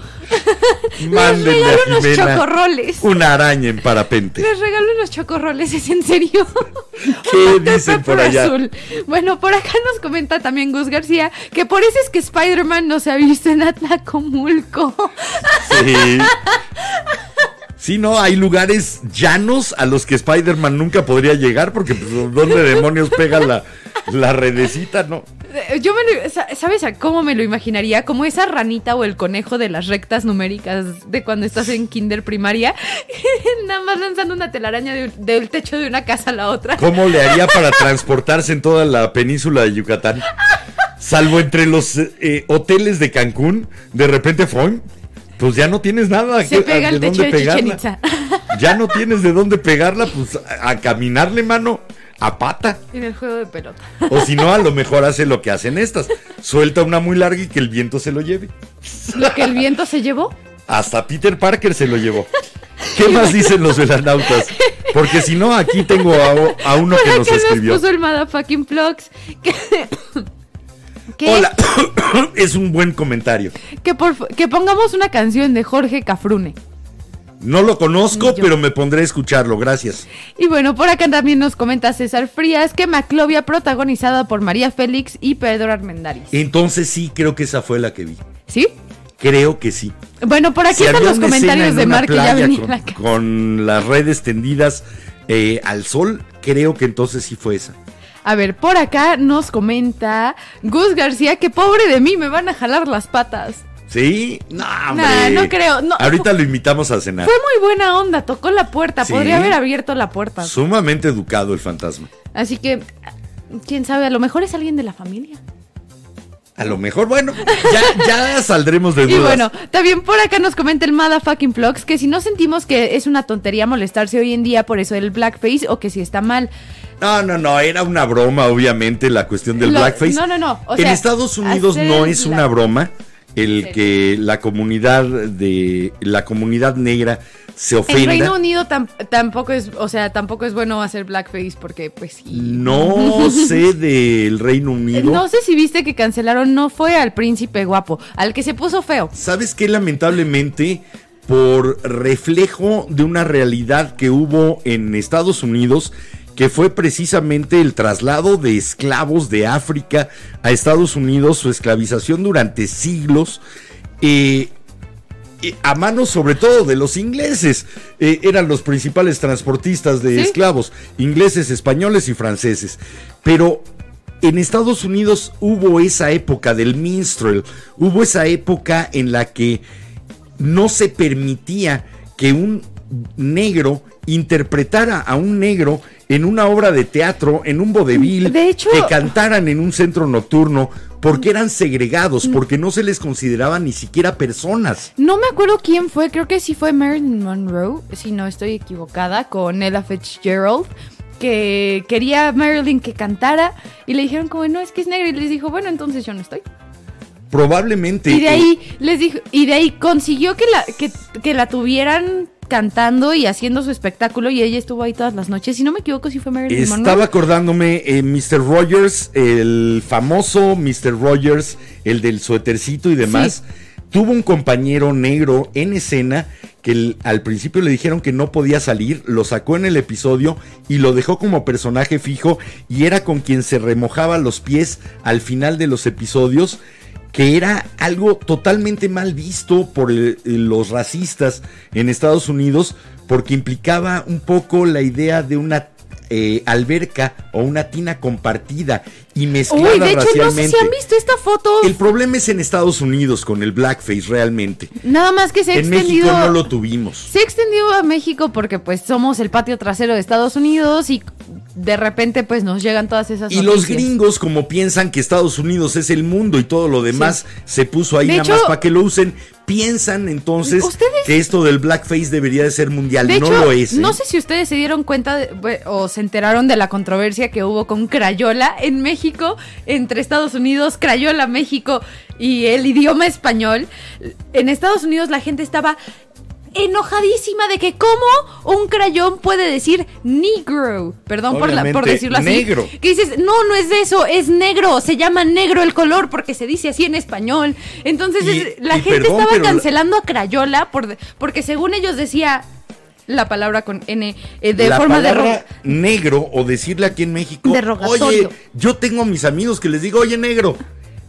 Les regalo unos chocorroles. una araña en parapente. Les regalo unos chocorroles, ¿es en serio? ¿Qué dicen por allá? azul. Bueno, por acá nos comenta también Gus García que por eso es que Spider-Man no se ha visto en Atlacomulco. Sí. Sí, no, hay lugares llanos a los que Spider-Man nunca podría llegar porque pues, ¿dónde demonios pega la, la redecita? No. Yo me lo, sa- ¿sabes a cómo me lo imaginaría? Como esa ranita o el conejo de las rectas numéricas de cuando estás en kinder primaria, nada más lanzando una telaraña de- del techo de una casa a la otra. ¿Cómo le haría para transportarse en toda la península de Yucatán? Salvo entre los eh, hoteles de Cancún, de repente fue, pues ya no tienes nada. Se que- pega de el techo dónde de pegarla. Ya no tienes de dónde pegarla, pues a, a caminarle, mano, a pata. En el juego de pelota. O si no, a lo mejor hace lo que hacen estas. Suelta una muy larga y que el viento se lo lleve. Lo que el viento se llevó. Hasta Peter Parker se lo llevó. ¿Qué más dicen los velanautas? Porque si no, aquí tengo a, a uno que nos nos escribió. puso el motherfucking plugs. Que, Hola, es un buen comentario. Que, por, que pongamos una canción de Jorge Cafrune. No lo conozco, pero me pondré a escucharlo. Gracias. Y bueno, por acá también nos comenta César Frías que Maclovia protagonizada por María Félix y Pedro Armendáriz. Entonces sí, creo que esa fue la que vi. ¿Sí? Creo que sí. Bueno, por aquí Si están los comentarios en de Mar que ya venían con, acá. con las redes tendidas eh, al sol, creo que entonces sí fue esa. A ver, por acá nos comenta Gus García que pobre de mí, me van a jalar las patas. ¿Sí? No, hombre. Nah, no creo, no. Ahorita lo invitamos a cenar. Fue muy buena onda, tocó la puerta, Sí. podría haber abierto la puerta. Sumamente educado el fantasma. Así que, quién sabe, a lo mejor es alguien de la familia. A lo mejor, bueno, ya, ya saldremos de dudas. Y bueno, también por acá nos comenta el Motherfucking Vlogs que si no sentimos que es una tontería molestarse hoy en día por eso del blackface o que si está mal. No, no, no, era una broma, obviamente, la cuestión del Lo- blackface. no, no, no, o en sea, Estados Unidos no es una broma el Sí. que la comunidad de la comunidad negra se En ofenda. Reino Unido tam- tampoco es, o sea, tampoco es bueno hacer blackface porque pues sí. No sé del Reino Unido. No sé si viste que cancelaron, no fue al príncipe guapo, al que se puso feo. ¿Sabes qué? Lamentablemente, por reflejo de una realidad que hubo en Estados Unidos, que fue precisamente el traslado de esclavos de África a Estados Unidos, su esclavización durante siglos, eh, a manos sobre todo de los ingleses. Eh, eran los principales transportistas de Sí. esclavos, ingleses, españoles y franceses. Pero en Estados Unidos hubo esa época del minstrel, hubo esa época en la que no se permitía que un negro interpretara a un negro en una obra de teatro, en un vodevil, De hecho- que cantaran en un centro nocturno, porque eran segregados, porque no se les consideraba ni siquiera personas. No me acuerdo quién fue, creo que sí fue Marilyn Monroe, si no estoy equivocada, con Ella Fitzgerald, que quería a Marilyn que cantara y le dijeron como, no, es que es negra y les dijo, bueno, entonces yo no estoy. Probablemente. Y de ahí les dijo, y de ahí consiguió que la, que, que la tuvieran cantando y haciendo su espectáculo y ella estuvo ahí todas las noches. Si no me equivoco, sí fue Marilyn Estaba Monroe. acordándome, eh, Mr. Rogers, el famoso Mr. Rogers, el del suétercito y demás, tuvo un compañero negro en escena que el- al principio le dijeron que no podía salir, lo sacó en el episodio y lo dejó como personaje fijo y era con quien se remojaba los pies al final de los episodios que era algo totalmente mal visto por los racistas en Estados Unidos porque implicaba un poco la idea de una eh, alberca o una tina compartida y mezclada Uy, de hecho, no sé si han visto esta foto. El problema es en Estados Unidos con el blackface realmente. Nada más que se ha En México extendido. no lo tuvimos. Se ha extendido a México porque pues somos el patio trasero de Estados Unidos y de repente pues nos llegan todas esas Y los gringos, como piensan que Estados Unidos es el mundo y todo lo demás se puso ahí De nada hecho- más para que lo usen, piensan entonces Ustedes- que esto del blackface debería de ser mundial. De no hecho, lo es. ¿eh? no sé si ustedes se dieron cuenta de- o se enteraron de la controversia que hubo con Crayola en México, entre Estados Unidos, Crayola México y el idioma español. En Estados Unidos la gente estaba enojadísima de que cómo un crayón puede decir negro, perdón por, la- por Obviamente, decirlo así. negro. Que dices, no, no es eso, es negro, se llama negro el color porque se dice así en español. Entonces Y- es- la y gente perdón, estaba cancelando a Crayola por, porque según ellos decía la palabra con N eh, de la forma de palabra negro o decirle aquí en México, oye, yo tengo a mis amigos que les digo, oye negro,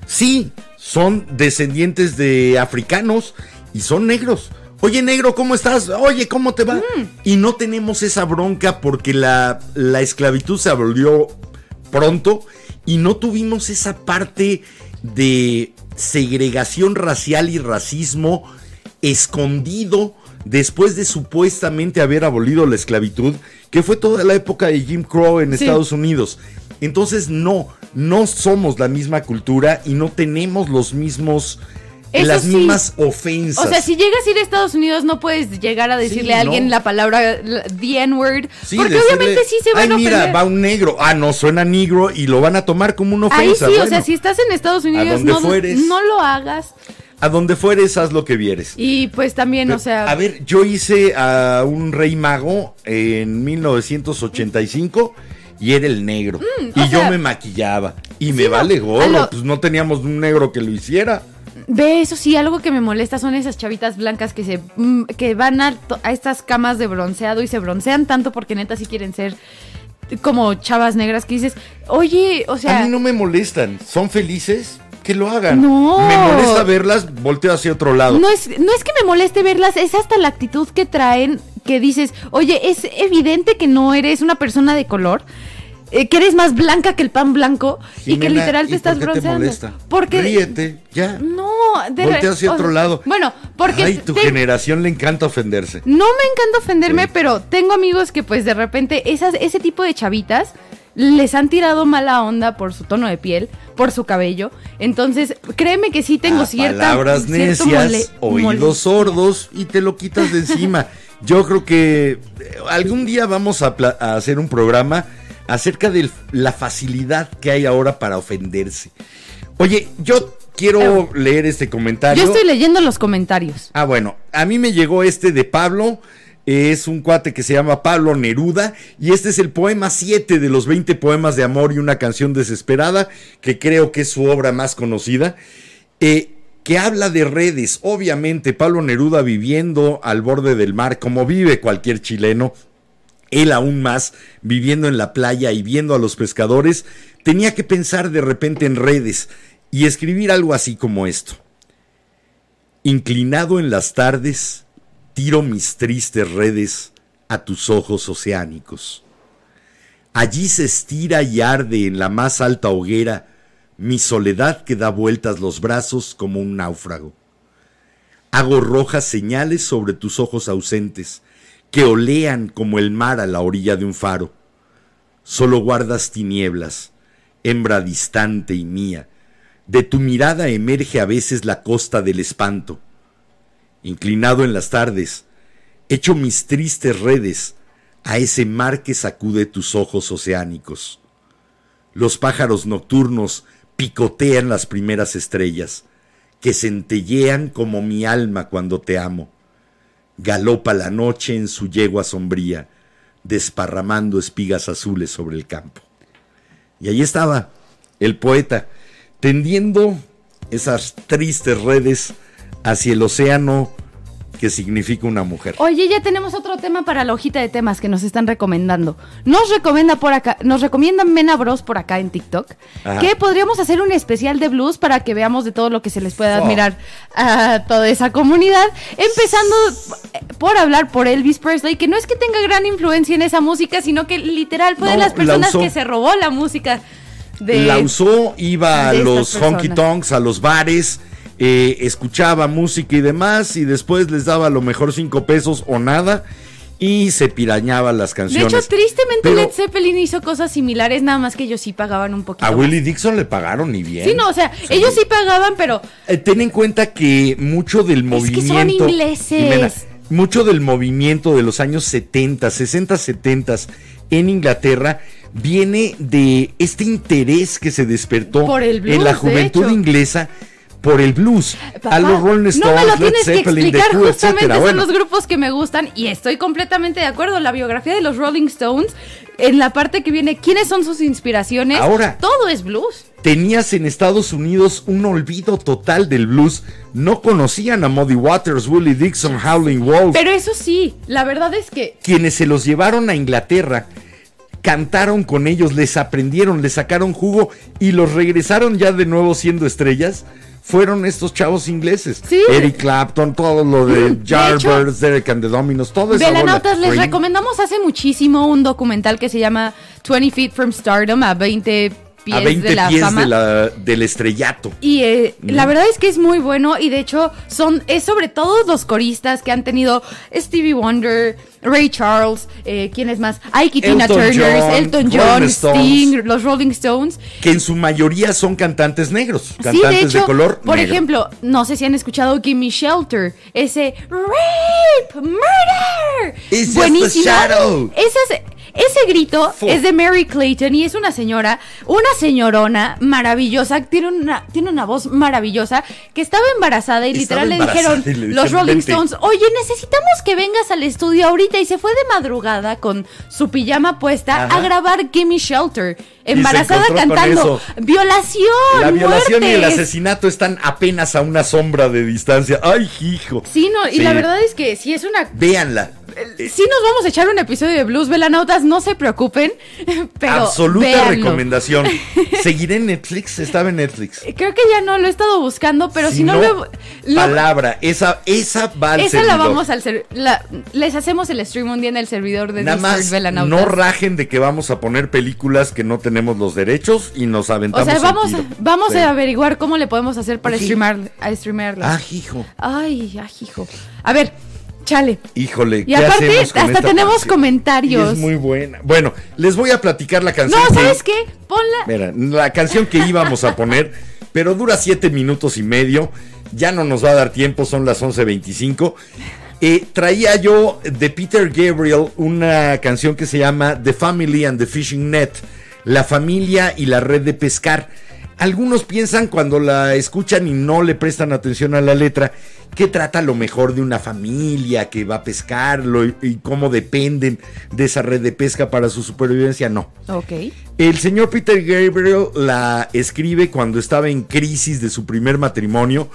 sí, son descendientes de africanos y son negros. Oye negro, ¿cómo estás? Oye, ¿cómo te va? Mm. Y no tenemos esa bronca porque la, la esclavitud se abolió pronto y no tuvimos esa parte de segregación racial y racismo escondido después de supuestamente haber abolido la esclavitud, que fue toda la época de Jim Crow en Sí. Estados Unidos. Entonces no, no somos la misma cultura y no tenemos los mismos Eso las sí. mismas ofensas. O sea, si llegas a ir a Estados Unidos no puedes llegar a decirle Sí, a alguien no. la palabra la- the N-word. Sí, porque decirle, obviamente sí se van a mira, ofender. va un negro. Ah, no, suena negro y lo van a tomar como una Ahí ofensa. o sea, si estás en Estados Unidos, donde no, fueres. no lo hagas. A donde fueres, haz lo que vieres. Y pues también, o sea. A ver, yo hice a un rey mago en 1985 y era el negro. y Mm, o yo me maquillaba. Y me vale gorro, lo- pues no teníamos un negro que lo hiciera. Ve, eso sí, algo que me molesta son esas chavitas blancas que se mm, que van a, a estas camas de bronceado y se broncean tanto porque neta sí quieren ser como chavas negras que dices, oye, o sea, a mí no me molestan. ¿Son felices? Que lo hagan. No. Me molesta verlas, volteo hacia otro lado. no es, no es que me moleste verlas, es hasta la actitud que traen que dices, oye, es evidente que no eres una persona de color. Eh, que eres más blanca que el pan blanco y que literal te ¿y estás por qué te bronceando. molesta? porque Ríete, ya. no, de Voltea hacia o otro lado. Bueno, porque Ay, tu te- generación le encanta ofenderse. No me encanta ofenderme, Sí. pero tengo amigos que pues de repente esas, ese tipo de chavitas les han tirado mala onda por su tono de piel, por su cabello. Entonces, créeme que sí tengo Ah, cierta... palabras necias, mole- oídos mole- sordos y te lo quitas de encima. Yo creo que eh, algún día vamos a, a hacer un programa acerca de la facilidad que hay ahora para ofenderse. Oye, yo quiero leer este comentario. Yo estoy leyendo los comentarios. Ah, bueno, a mí me llegó este de Pablo. Es un cuate que se llama Pablo Neruda y este es el poema 7 de los 20 poemas de amor y una canción desesperada, que creo que es su obra más conocida, eh, que habla de redes. Obviamente, Pablo Neruda viviendo al borde del mar, como vive cualquier chileno, él aún más, viviendo en la playa y viendo a los pescadores, tenía que pensar de repente en redes y escribir algo así como esto. Inclinado en las tardes, tiro mis tristes redes a tus ojos oceánicos. Allí se estira y arde en la más alta hoguera mi soledad que da vueltas los brazos como un náufrago. Hago rojas señales sobre tus ojos ausentes, que olean como el mar a la orilla de un faro. Solo guardas tinieblas, hembra distante y mía. De tu mirada emerge a veces la costa del espanto. Inclinado en las tardes, echo mis tristes redes a ese mar que sacude tus ojos oceánicos. Los pájaros nocturnos picotean las primeras estrellas, que centellean como mi alma cuando te amo. Galopa la noche en su yegua sombría, desparramando espigas azules sobre el campo. Y ahí estaba el poeta, tendiendo esas tristes redes hacia el océano que significa una mujer. Oye, ya tenemos otro tema para la hojita de temas que nos están recomendando. Nos recomienda por acá, nos recomiendan Mena Bros por acá en TikTok, Ajá. que podríamos hacer un especial de blues para que veamos de todo lo que se les pueda Oh. admirar a toda esa comunidad. Empezando por hablar por Elvis Presley, que no es que tenga gran influencia en esa música, sino que literal fue de las la personas que se robó la música de la usó, iba a los honky tonks, a los bares, eh, escuchaba música y demás, y después les daba a lo mejor cinco pesos o nada, y se pirañaba las De canciones. hecho, tristemente Pero Led Zeppelin hizo cosas similares, nada más que ellos sí pagaban un poquito. a más. Willie Dixon le pagaron y bien. Sí, no, o sea, ellos sí pagaban, pero Eh, ten en cuenta que mucho del Es que movimiento. son ingleses. Jimena, mucho del movimiento de los años 70, 60, 70 en Inglaterra viene de este interés que se despertó Por el blues, en la de juventud inglesa por el blues. Papá, a los Rolling Stones, no me lo tienes que Zeppelin, explicar, justamente etcétera. son Bueno, los grupos que me gustan y estoy completamente de acuerdo. La biografía de los Rolling Stones, en la parte que viene, ¿quiénes son sus inspiraciones? Ahora. Todo es blues. tenías en Estados Unidos un olvido total del blues. No conocían a Muddy Waters, Willie Dixon, Howling Wolf. Pero eso sí, la verdad es que quienes se los llevaron a Inglaterra, cantaron con ellos, les aprendieron, les sacaron jugo y los regresaron ya de nuevo siendo estrellas, fueron estos chavos ingleses. Sí. Eric Clapton, todo lo de Mm, de Yardbirds, Derek and the Dominos, todo eso. Velanautas, les recomendamos hace muchísimo un documental que se llama 20 Feet from Stardom a 20 pies a 20 de la pies fama. de la- del estrellato. Y eh, la verdad es que es muy bueno y de hecho son es sobre todo los coristas que han tenido Stevie Wonder, Ray Charles, eh, ¿quién es más? Ike Tina Turner, Elton John. Sting, los Rolling Stones. Que en su mayoría son cantantes negros. Sí, Cantantes de hecho, color. por negro. ejemplo, no sé si han escuchado Gimme Shelter, ese rape, murder. Buenísimo. a shadow. Ese, es- ese grito Fu. es de Mary Clayton y es una señora, una señorona maravillosa, tiene una, tiene una voz maravillosa, que estaba embarazada y Estaba literal le dijeron y le los Rolling "Vente". Stones, oye, necesitamos que vengas al estudio ahorita y se fue de madrugada con su pijama puesta Ajá. a grabar Gimme Shelter. Embarazada cantando. Violación. La violación y el asesinato están apenas a una sombra de distancia. ¡Ay, hijo! Sí, no, y Sí. la verdad es que si es una. Véanla. Si nos vamos a echar un episodio de Blues Velanautas, no se preocupen. Pero. Absoluta véanlo. recomendación. ¿Seguiré en Netflix? Estaba en Netflix. Creo que ya no lo he estado buscando, pero si, no, lo. lo- palabra. Esa, esa va al esa la vamos al la- Les hacemos el stream un día en el servidor de Nada más Velanautas. no rajen de que vamos a poner películas que no tenemos los derechos y nos O aventamos sea, el vamos, tiro. vamos Sí. a averiguar cómo le podemos hacer para Sí. streamar, a streamarlas. Ah, hijo. Ay, ay, hijo. A ver, chale. Híjole. Y ¿qué aparte, hacemos con hasta esta tenemos canción? comentarios. Y es muy buena. Bueno, les voy a platicar la canción. No, que- ¿sabes qué? Ponla. Mira, la canción que íbamos a poner, pero dura siete minutos y medio. Ya no nos va a dar tiempo, son las 11.25. Eh, traía yo de Peter Gabriel una canción que se llama The Family and the Fishing Net, la familia y la red de pescar. Algunos piensan cuando la escuchan y no le prestan atención a la letra que trata lo mejor de una familia que va a pescarlo y, y cómo dependen de esa red de pesca para su supervivencia. No. Ok. El señor Peter Gabriel la escribe cuando estaba en crisis de su primer matrimonio,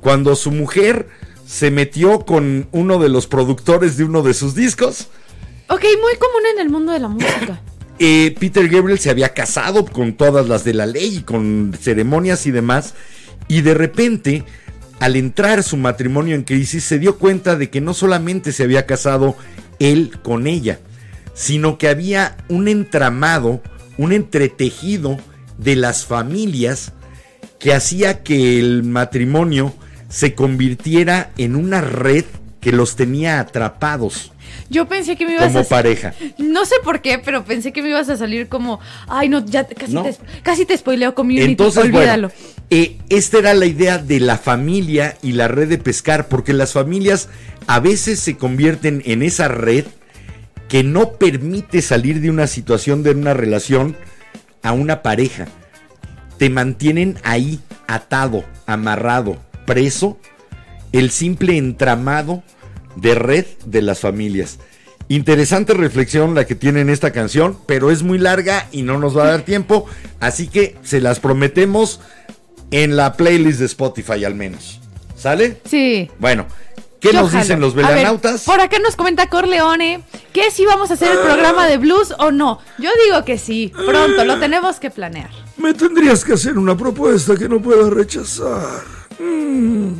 cuando su mujer se metió con uno de los productores de uno de sus discos. Ok, muy común en el mundo de la música. Eh, Peter Gabriel se había casado con todas las de la ley y con ceremonias y demás, y de repente, al entrar su matrimonio en crisis, se dio cuenta de que no solamente se había casado él con ella, sino que había un entramado, un entretejido de las familias que hacía que el matrimonio se convirtiera en una red que los tenía atrapados Yo pensé que me ibas como a pareja. No sé por qué, pero pensé que me ibas a salir como, ay no, ya casi No. te casi te spoileo community, Entonces, olvídalo. bueno, eh, esta era la idea de la familia y la red de pescar, porque las familias a veces se convierten en esa red que no permite salir de una situación de una relación a una pareja. Te mantienen ahí atado, amarrado, preso, el simple entramado de red de las familias. Interesante reflexión la que tiene en esta canción, pero es muy larga y no nos va a dar tiempo, así que se las prometemos en la playlist de Spotify al menos. ¿Sale? Sí. Bueno, ¿qué Yo nos jalo. dicen los ver, velanautas? por acá nos comenta Corleone que si vamos a hacer el programa de blues o no. Yo digo que sí, pronto, lo tenemos que planear. Me tendrías que hacer una propuesta que no pueda rechazar. Mm,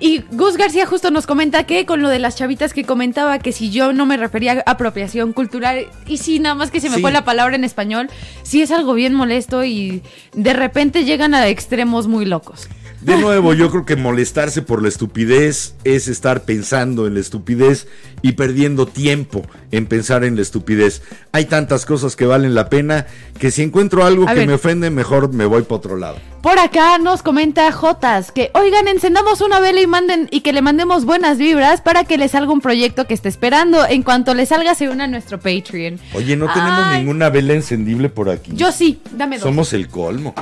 y Gus García justo nos comenta que con lo de las chavitas que comentaba que si yo no me refería a apropiación cultural y sí, nada más que se me Sí. fue la palabra en español, sí es algo bien molesto y de repente llegan a extremos muy locos. De nuevo, yo creo que molestarse por la estupidez es estar pensando en la estupidez y perdiendo tiempo en pensar en la estupidez. Hay tantas cosas que valen la pena que si encuentro algo A que ver. me ofende, mejor me voy para otro lado. Por acá nos comenta Jotas que oigan, encendamos una vela y manden y que le mandemos buenas vibras para que le salga un proyecto que esté esperando. En cuanto le salga, se una a nuestro Patreon. Oye, no tenemos Ay, ninguna vela encendible por aquí. Yo sí, dame dos. Somos el colmo.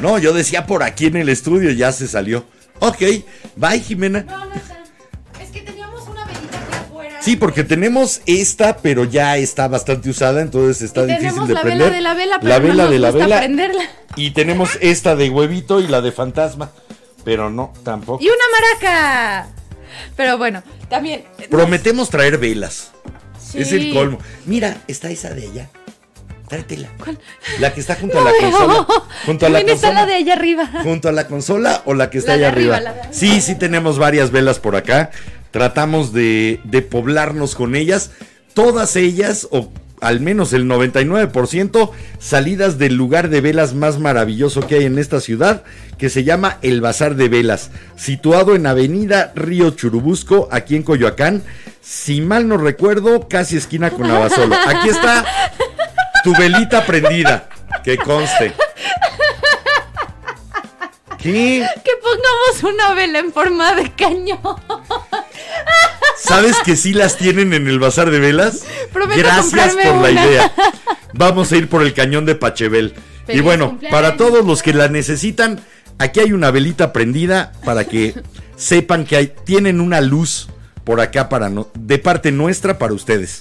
No, yo decía por aquí en el estudio, ya se salió. Ok, bye Jimena. No, no está. Es que teníamos una velita aquí afuera. Sí, porque tenemos esta, pero ya está bastante usada, entonces está Y difícil tenemos de la prender. vela de la vela, pero la no vela nos de la gusta vela. prenderla. Y tenemos esta de huevito y la de fantasma, pero no, tampoco. Y una maraca. Pero bueno, también. Prometemos traer velas. Sí. Es el colmo. Mira, está esa de allá. Tráetela. ¿Cuál? La que está junto No a la consola. Junto a la está consola. la de allá arriba. junto a la consola o la que está La allá arriba. arriba, la de arriba. Sí, sí tenemos varias velas por acá. Tratamos de, de poblarnos con ellas. Todas ellas, o al menos el 99%, salidas del lugar de velas más maravilloso que hay en esta ciudad, que se llama El Bazar de Velas, situado en Avenida Río Churubusco, aquí en Coyoacán. Si mal no recuerdo, casi esquina con Abasolo. Aquí está tu velita prendida, que conste. ¿Qué? Que pongamos una vela en forma de cañón. ¿Sabes que sí las tienen en el bazar de velas? Prometo Gracias por la idea. Vamos a ir por el cañón de Pachebel. y Feliz bueno, cumpleaños. para todos los que la necesitan, aquí hay una velita prendida para que sepan que hay, tienen una luz por acá para no- de parte nuestra para ustedes.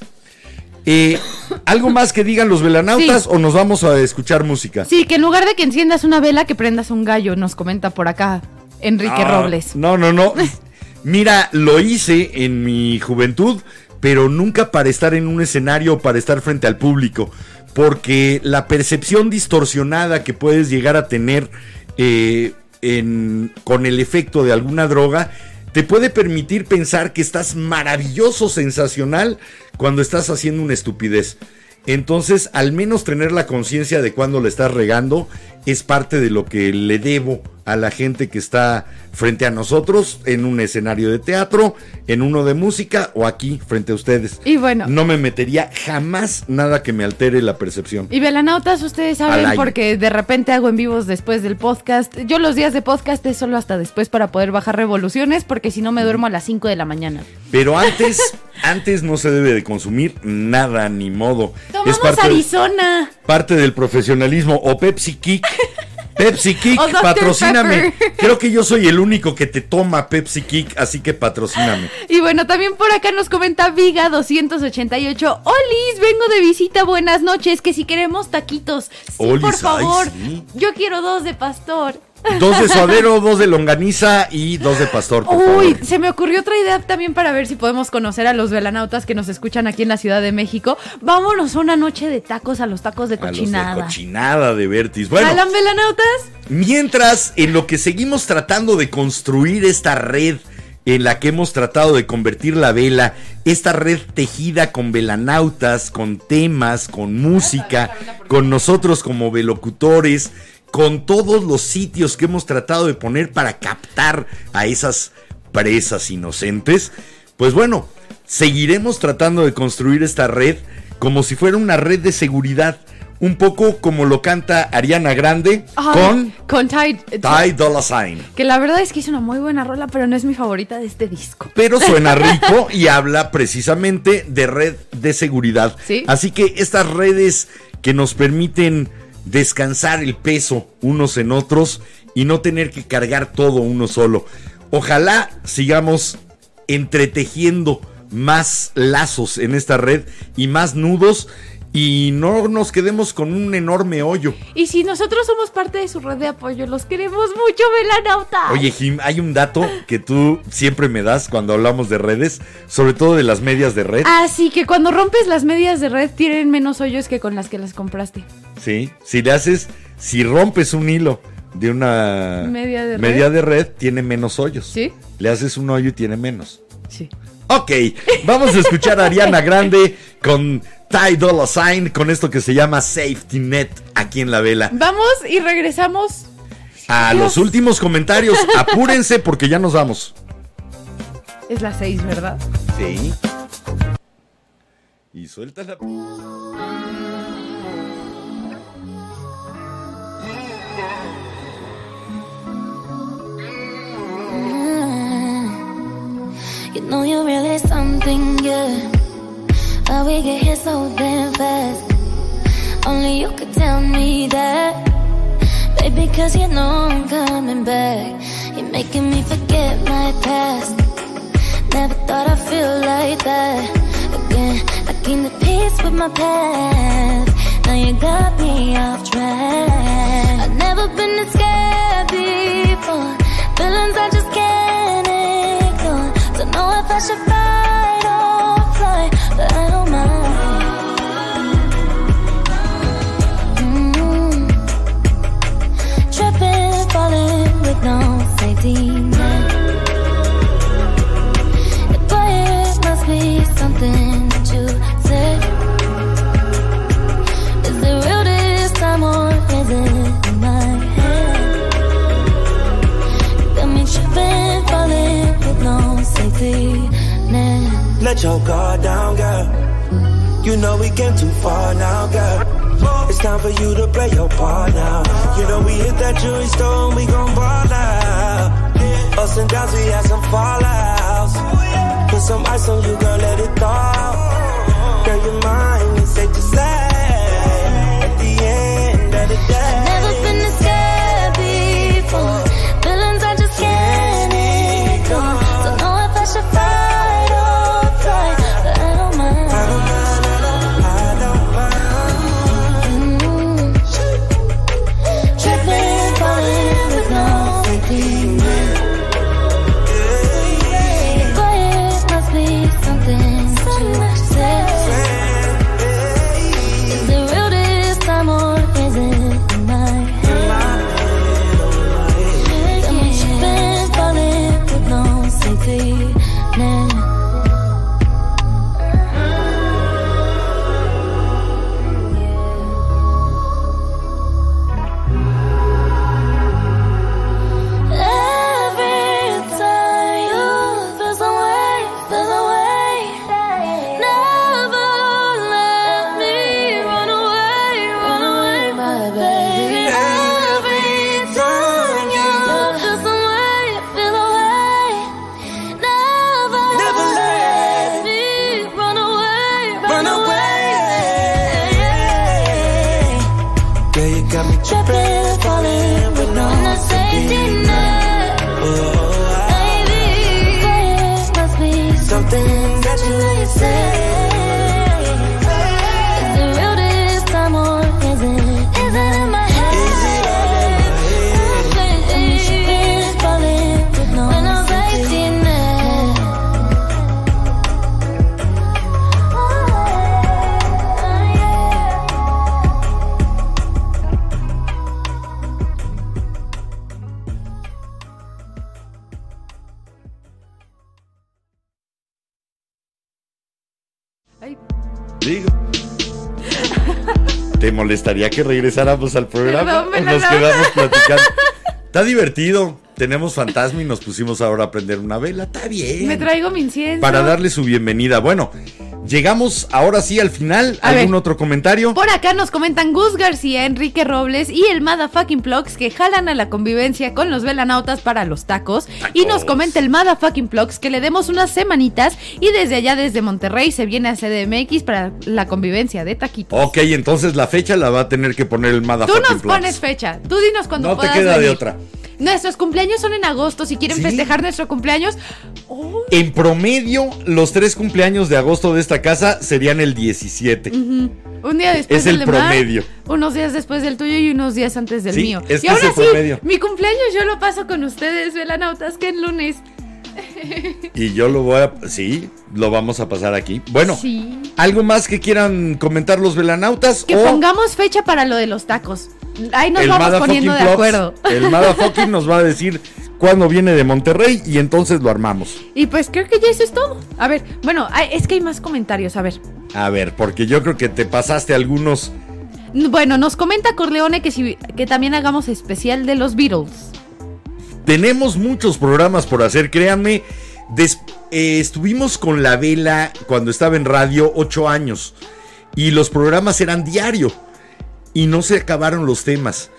Eh, ¿Algo más que digan los velanautas Sí. o nos vamos a escuchar música? Sí, que en lugar de que enciendas una vela, que prendas un gallo, nos comenta por acá Enrique Ah, Robles. No, no, no. Mira, lo hice en mi juventud, pero nunca para estar en un escenario o para estar frente al público. Porque la percepción distorsionada que puedes llegar a tener eh, en- con el efecto de alguna droga te puede permitir pensar que estás maravilloso, sensacional, cuando estás haciendo una estupidez. Entonces, al menos tener la conciencia de cuando le estás regando es parte de lo que le debo a la gente que está frente a nosotros en un escenario de teatro, en uno de música o aquí frente a ustedes. Y bueno. No me metería jamás nada que me altere la percepción. Y velanautas, ustedes saben porque de repente hago en vivos después del podcast. Yo los días de podcast es solo hasta después para poder bajar revoluciones porque si no me duermo a las 5 de la mañana. Pero antes, antes no se debe de consumir nada ni modo. Tomamos parte, Arizona. parte del profesionalismo o Pepsi Kick. Pepsi Kick, patrocíname. Pepper. Creo que yo soy el único que te toma Pepsi Kick, así que patrocíname. Y bueno, también por acá nos comenta Viga 288. Olis, vengo de visita, buenas noches. Que si queremos taquitos. Sí, Olis, por ay, favor. sí. Yo quiero dos de pastor. Dos de suadero, dos de longaniza y dos de pastor, por Uy, favor. se me ocurrió otra idea también para ver si podemos conocer a los velanautas que nos escuchan aquí en la Ciudad de México. Vámonos a una noche de tacos a los tacos de A los de cochinada. cochinada de Vertis. Bueno, ¿Jalan velanautas? Mientras, en lo que seguimos tratando de construir esta red en la que hemos tratado de convertir la vela, esta red tejida con velanautas, con temas, con música, con nosotros como velocutores, con todos los sitios que hemos tratado de poner para captar a esas presas inocentes, pues bueno, seguiremos tratando de construir esta red como si fuera una red de seguridad. Un poco como lo canta Ariana Grande Ay, con Con Tide. Ty Dolla Sign. Que la verdad es que es una muy buena rola, pero no es mi favorita de este disco. Pero suena rico y habla precisamente de red de seguridad. Sí. Así que estas redes que nos permiten descansar el peso unos en otros y no tener que cargar todo uno solo. Ojalá sigamos entretejiendo más lazos en esta red y más nudos y no nos quedemos con un enorme hoyo. Y si nosotros somos parte de su red de apoyo, los queremos mucho, velanautas. Oye, Jim, hay un dato que tú siempre me das cuando hablamos de redes, sobre todo de las medias de red. Así que cuando rompes las medias de red tienen menos hoyos que con las que las compraste. Sí, si le haces, si rompes un hilo de una Media de media red. de red, tiene menos hoyos. ¿Sí? Le haces un hoyo y tiene menos. Sí. Ok, vamos a escuchar a Ariana Grande con Ty Dolla Sign, con esto que se llama Safety Net aquí en la vela. Vamos y regresamos. A los últimos comentarios, apúrense porque ya nos vamos. Es las seis, ¿verdad? Sí. Y suelta la... You know you're really something. How we get here so damn fast. Only you could tell me that. Baby, cause you know I'm coming back. You're making me forget my past. Never thought I'd feel like that. Again, I came to peace with my past. Now you got me off track. I've never been this scared before. Feelings I just It must be something you said. Is it real this time or is it in my head? Falling with no. Let your guard down, girl. You know we came too far now, girl. Time for you to play your part now. You know we hit that jewelry store and we gon' ball out. Ups and downs, we had some fallouts. Put some ice on you, girl, let it thaw. Girl, you're mine, it's safe to say. At the end of the day. Molestaría que regresáramos al programa? Perdón, me ¿O la nos quedamos platicando? Está divertido. Tenemos fantasma y nos pusimos ahora a prender una vela. Está bien. me traigo mi incienso. Para darle su bienvenida. Bueno, llegamos ahora sí al final. A ¿Algún ver. otro comentario? Por acá nos comentan Gus García, Enrique Robles y el Motherfucking Plugs que jalan a la convivencia con los velanautas para los tacos. Y nos comenta el Motherfucking Plugs que le demos unas semanitas y desde allá, desde Monterrey, se viene a CDMX para la convivencia de taquitos. Ok, entonces la fecha la va a tener que poner el Tú Motherfucking nos Plugs. pones fecha. Tú dinos cuando No te queda de otra. Nuestros cumpleaños son en agosto. Si quieren Sí. festejar nuestro cumpleaños, oh, En promedio, los tres cumpleaños de agosto de esta casa serían el 17. un día después Es del el de Mar, promedio. unos días después del tuyo y unos días antes del Sí, mío. es y que es ahora el sí, promedio. mi cumpleaños yo lo paso con ustedes, velanautas, que en lunes. Y yo lo voy a... Sí, lo vamos a pasar aquí. Bueno, Sí. ¿algo más que quieran comentar los velanautas? Que o pongamos fecha para lo de los tacos. Ahí nos el vamos poniendo de acuerdo. El Motherfucking nos va a decir cuándo viene de Monterrey y entonces lo armamos. Y pues creo que ya eso es todo. A ver, bueno, es que hay más comentarios. A ver. A ver, porque yo creo que te pasaste algunos... Bueno, nos comenta Corleone que, si, que también hagamos especial de los Beatles. Tenemos muchos programas por hacer, créanme. Des- eh, estuvimos con la vela cuando estaba en radio ocho años y los programas eran diario y no se acabaron los temas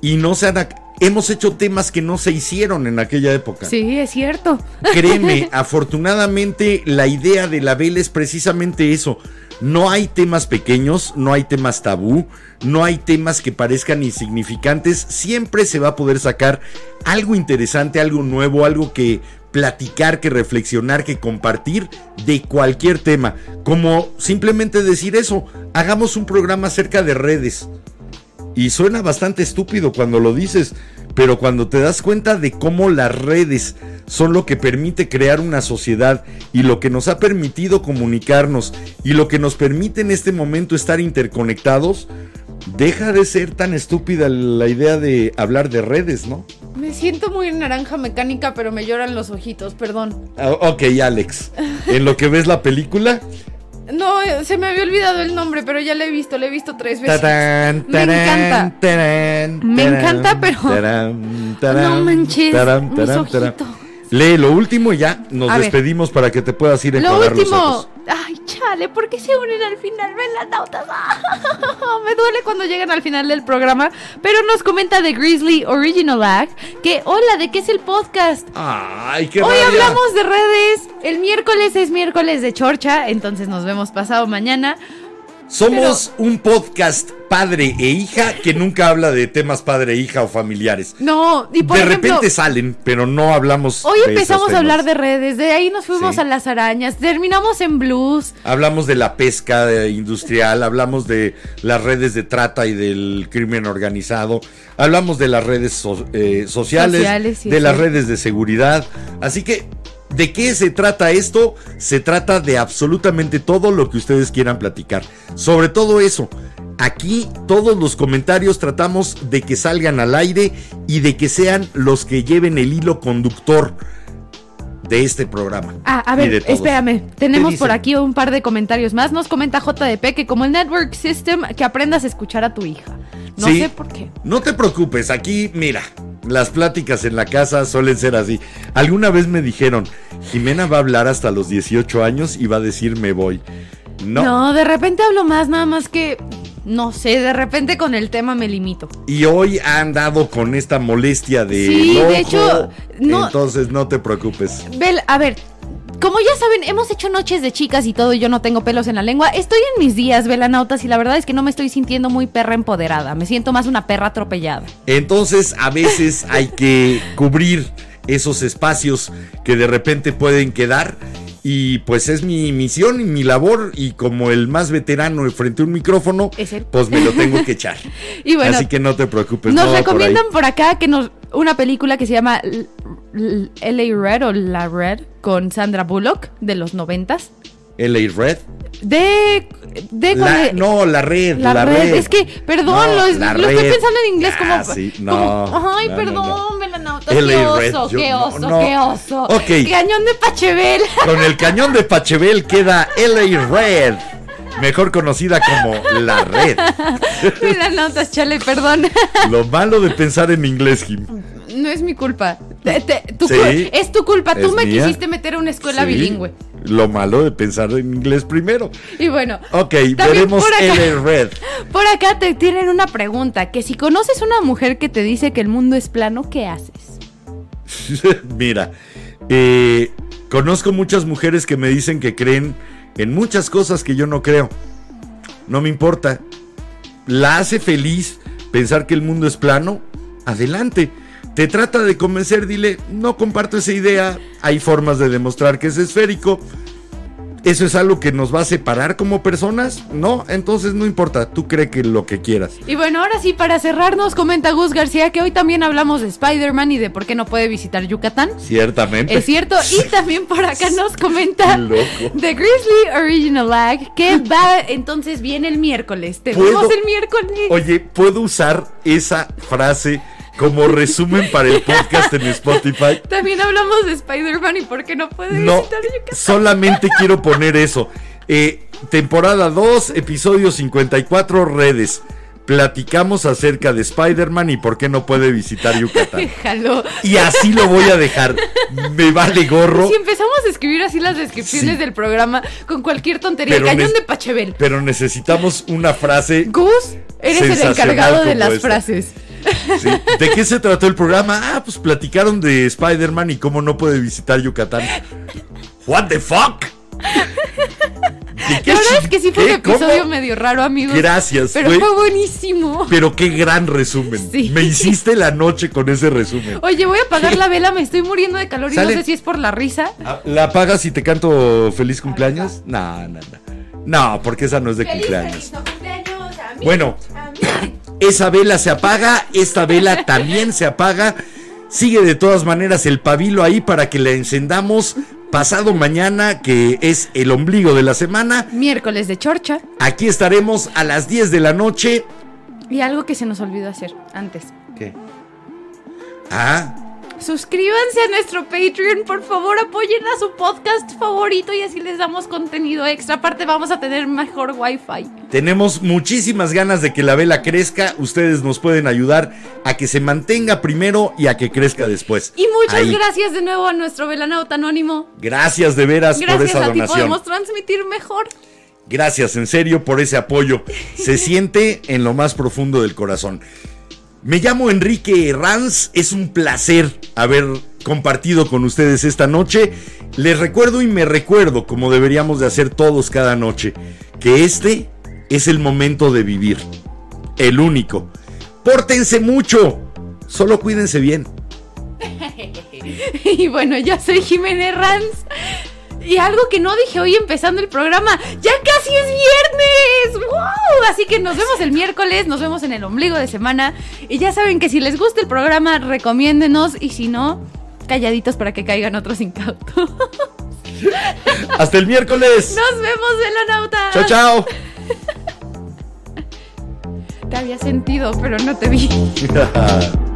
y no se han hemos hecho temas que no se hicieron en aquella época. Sí, es cierto. Créeme, afortunadamente la idea de la vela es precisamente eso. No hay temas pequeños, no hay temas tabú, no hay temas que parezcan insignificantes. Siempre se va a poder sacar algo interesante, algo nuevo, algo que platicar, que reflexionar, que compartir de cualquier tema. Como simplemente decir eso, hagamos un programa acerca de redes. Y suena bastante estúpido cuando lo dices, pero cuando te das cuenta de cómo las redes son lo que permite crear una sociedad y lo que nos ha permitido comunicarnos y lo que nos permite en este momento estar interconectados, deja de ser tan estúpida la idea de hablar de redes, ¿no? Me siento muy naranja mecánica, pero me lloran los ojitos, perdón. Ah, Ok, Alex, en lo que ves la película, No, se me había olvidado el nombre, pero ya lo he visto, lo he visto tres veces. Tarán, Me encanta. tarán, Me encanta, pero- no manches, mis ojitos. Lee lo último y ya nos A ver. despedimos para que te puedas ir a Lo los último. ojos. Ay, chale, ¿por qué se unen al final? Ven las nautas. Me duele cuando llegan al final del programa. Pero nos comenta de Grizzly Original Ag que, hola, ¿de qué es el podcast? Ay, qué Hoy rabia. hablamos de redes. El miércoles es miércoles de Chorcha. Entonces nos vemos pasado mañana. Somos un podcast padre e hija que nunca habla de temas padre e hija o familiares. No, y por de ejemplo. repente salen, pero no hablamos. Hoy de esos empezamos a hablar de redes, de ahí nos fuimos Sí. a las arañas, terminamos en blues. Hablamos de la pesca eh, industrial, hablamos de las redes de trata y del crimen organizado, hablamos de las redes so- eh, sociales, Sociales, sí, de las redes de seguridad. Así que, ¿de qué se trata esto? Se trata de absolutamente todo lo que ustedes quieran platicar. Sobre todo eso. Aquí todos los comentarios tratamos de que salgan al aire y de que sean los que lleven el hilo conductor de este programa. Ah, a ver, espérame. Tenemos ¿Qué por aquí un par de comentarios más. Nos comenta JDP que como el Network System, que aprendas a escuchar a tu hija. No Sí. sé por qué. No te preocupes, aquí, mira, las pláticas en la casa suelen ser así. Alguna vez me dijeron, Jimena va a hablar hasta los 18 años y va a decir me voy. No. No, de repente hablo más, nada más que. No sé, de repente con el tema me limito. Y hoy ha andado con esta molestia de. Sí, ojo, de hecho, no- Entonces no te preocupes. Bel, a ver. Como ya saben, hemos hecho noches de chicas y todo, y yo no tengo pelos en la lengua. Estoy en mis días, velanautas, y la verdad es que no me estoy sintiendo muy perra empoderada. Me siento más una perra atropellada. Entonces a veces hay que cubrir esos espacios que de repente pueden quedar. Y pues es mi misión y mi labor. Y como el más veterano frente a un micrófono, pues me lo tengo que echar. Y bueno, Así que no te preocupes. Nos por recomiendan por, acá que nos una película que se llama LA Red o La Red con Sandra Bullock de los noventas. LA Red. De, de La- el- no, la red. la, La, red. Es que, perdón, No, lo, lo estoy pensando en inglés como. Ah, sí, no, como- ay, no, perdón, LA qué oso, yo- qué oso, qué oso. Ok. Cañón de Pachebel. Con el cañón de Pachebel queda LA Red. Mejor conocida como la red. Melanautas, chale, perdón. Lo malo de pensar en inglés, Jim. No es mi culpa. Te- te- tu Sí. cul- es tu culpa. Tú me mía. quisiste meter a una escuela Sí, bilingüe. Lo malo de pensar en inglés primero. Y bueno. Ok, veremos por acá- LA Red. Por acá te tienen una pregunta, que si conoces una mujer que te dice que el mundo es plano, ¿qué haces? Mira, eh, conozco muchas mujeres que me dicen que creen en muchas cosas que yo no creo. No me importa. La hace feliz pensar que el mundo es plano. Adelante. Te trata de convencer, dile, no comparto esa idea. Hay formas de demostrar que es esférico. ¿Eso es algo que nos va a separar como personas? No, entonces no importa. Tú cree que lo que quieras. Y bueno, ahora sí, para cerrar, nos comenta Gus García que hoy también hablamos de Spider-Man y de por qué no puede visitar Yucatán. Ciertamente. Es cierto, y también por acá nos comenta. The Grizzly Original Lag que va, entonces viene el miércoles. Te vemos el miércoles. Oye, ¿puedo usar esa frase como resumen para el podcast en Spotify? También hablamos de Spider-Man y por qué no puede No, visitar Yucatán. solamente quiero poner eso. Eh, temporada 2, episodio 54, redes. Platicamos acerca de Spider-Man y por qué no puede visitar Yucatán. Déjalo. Y así lo voy a dejar. Me vale gorro. Si empezamos a escribir así las descripciones Sí. del programa con cualquier tontería, Pero cañón de Pachebel. Pero necesitamos una frase. Gus, eres el encargado de las esta. frases. Sí. ¿De qué se trató el programa? Ah, pues platicaron de Spider-Man y cómo no puede visitar Yucatán. ¿What the fuck? ¿De qué La verdad es que sí fue un episodio ¿Cómo? medio raro, amigos. Gracias, Pero fue- fue buenísimo. Pero qué gran resumen. Sí. Me hiciste la noche con ese resumen. Oye, voy a apagar la vela, me estoy muriendo de calor y Sale. no sé si es por la risa. Ah, ¿La apagas y te canto feliz cumpleaños? No, no, no. No, porque esa no es de cumpleaños. cumpleaños a mí, Bueno. a mí. Esa vela se apaga, esta vela también se apaga. Sigue de todas maneras el pabilo ahí para que la encendamos pasado mañana, que es el ombligo de la semana. Miércoles de chorcha. Aquí estaremos a las 10 de la noche. Y algo que se nos olvidó hacer antes. ¿Qué? Ah, Suscríbanse a nuestro Patreon, por favor, apoyen a su podcast favorito y así les damos contenido extra. Aparte, vamos a tener mejor wifi. Tenemos muchísimas ganas de que la vela crezca. Ustedes nos pueden ayudar a que se mantenga primero y a que crezca después. Y muchas Ahí. gracias de nuevo a nuestro velanauta anónimo. Gracias de veras por Gracias esa a ti podemos transmitir mejor. Gracias en serio por ese apoyo. Se siente en lo más profundo del corazón. Me llamo Enrique Ranz. Es un placer haber compartido con ustedes esta noche. Les recuerdo y me recuerdo, como deberíamos de hacer todos cada noche, que este es el momento de vivir. El único. Pórtense mucho. Solo cuídense bien. Y bueno, yo soy Jiménez Ranz. Y algo que no dije hoy empezando el programa, ya casi es viernes. ¡Wow! Así que nos vemos el miércoles, nos vemos en el ombligo de semana. Y ya saben que si les gusta el programa, recomiéndenos. Y si no, calladitos para que caigan otros incautos. Hasta el miércoles. Nos vemos, velanauta. Chao, chao. Te había sentido, pero no te vi.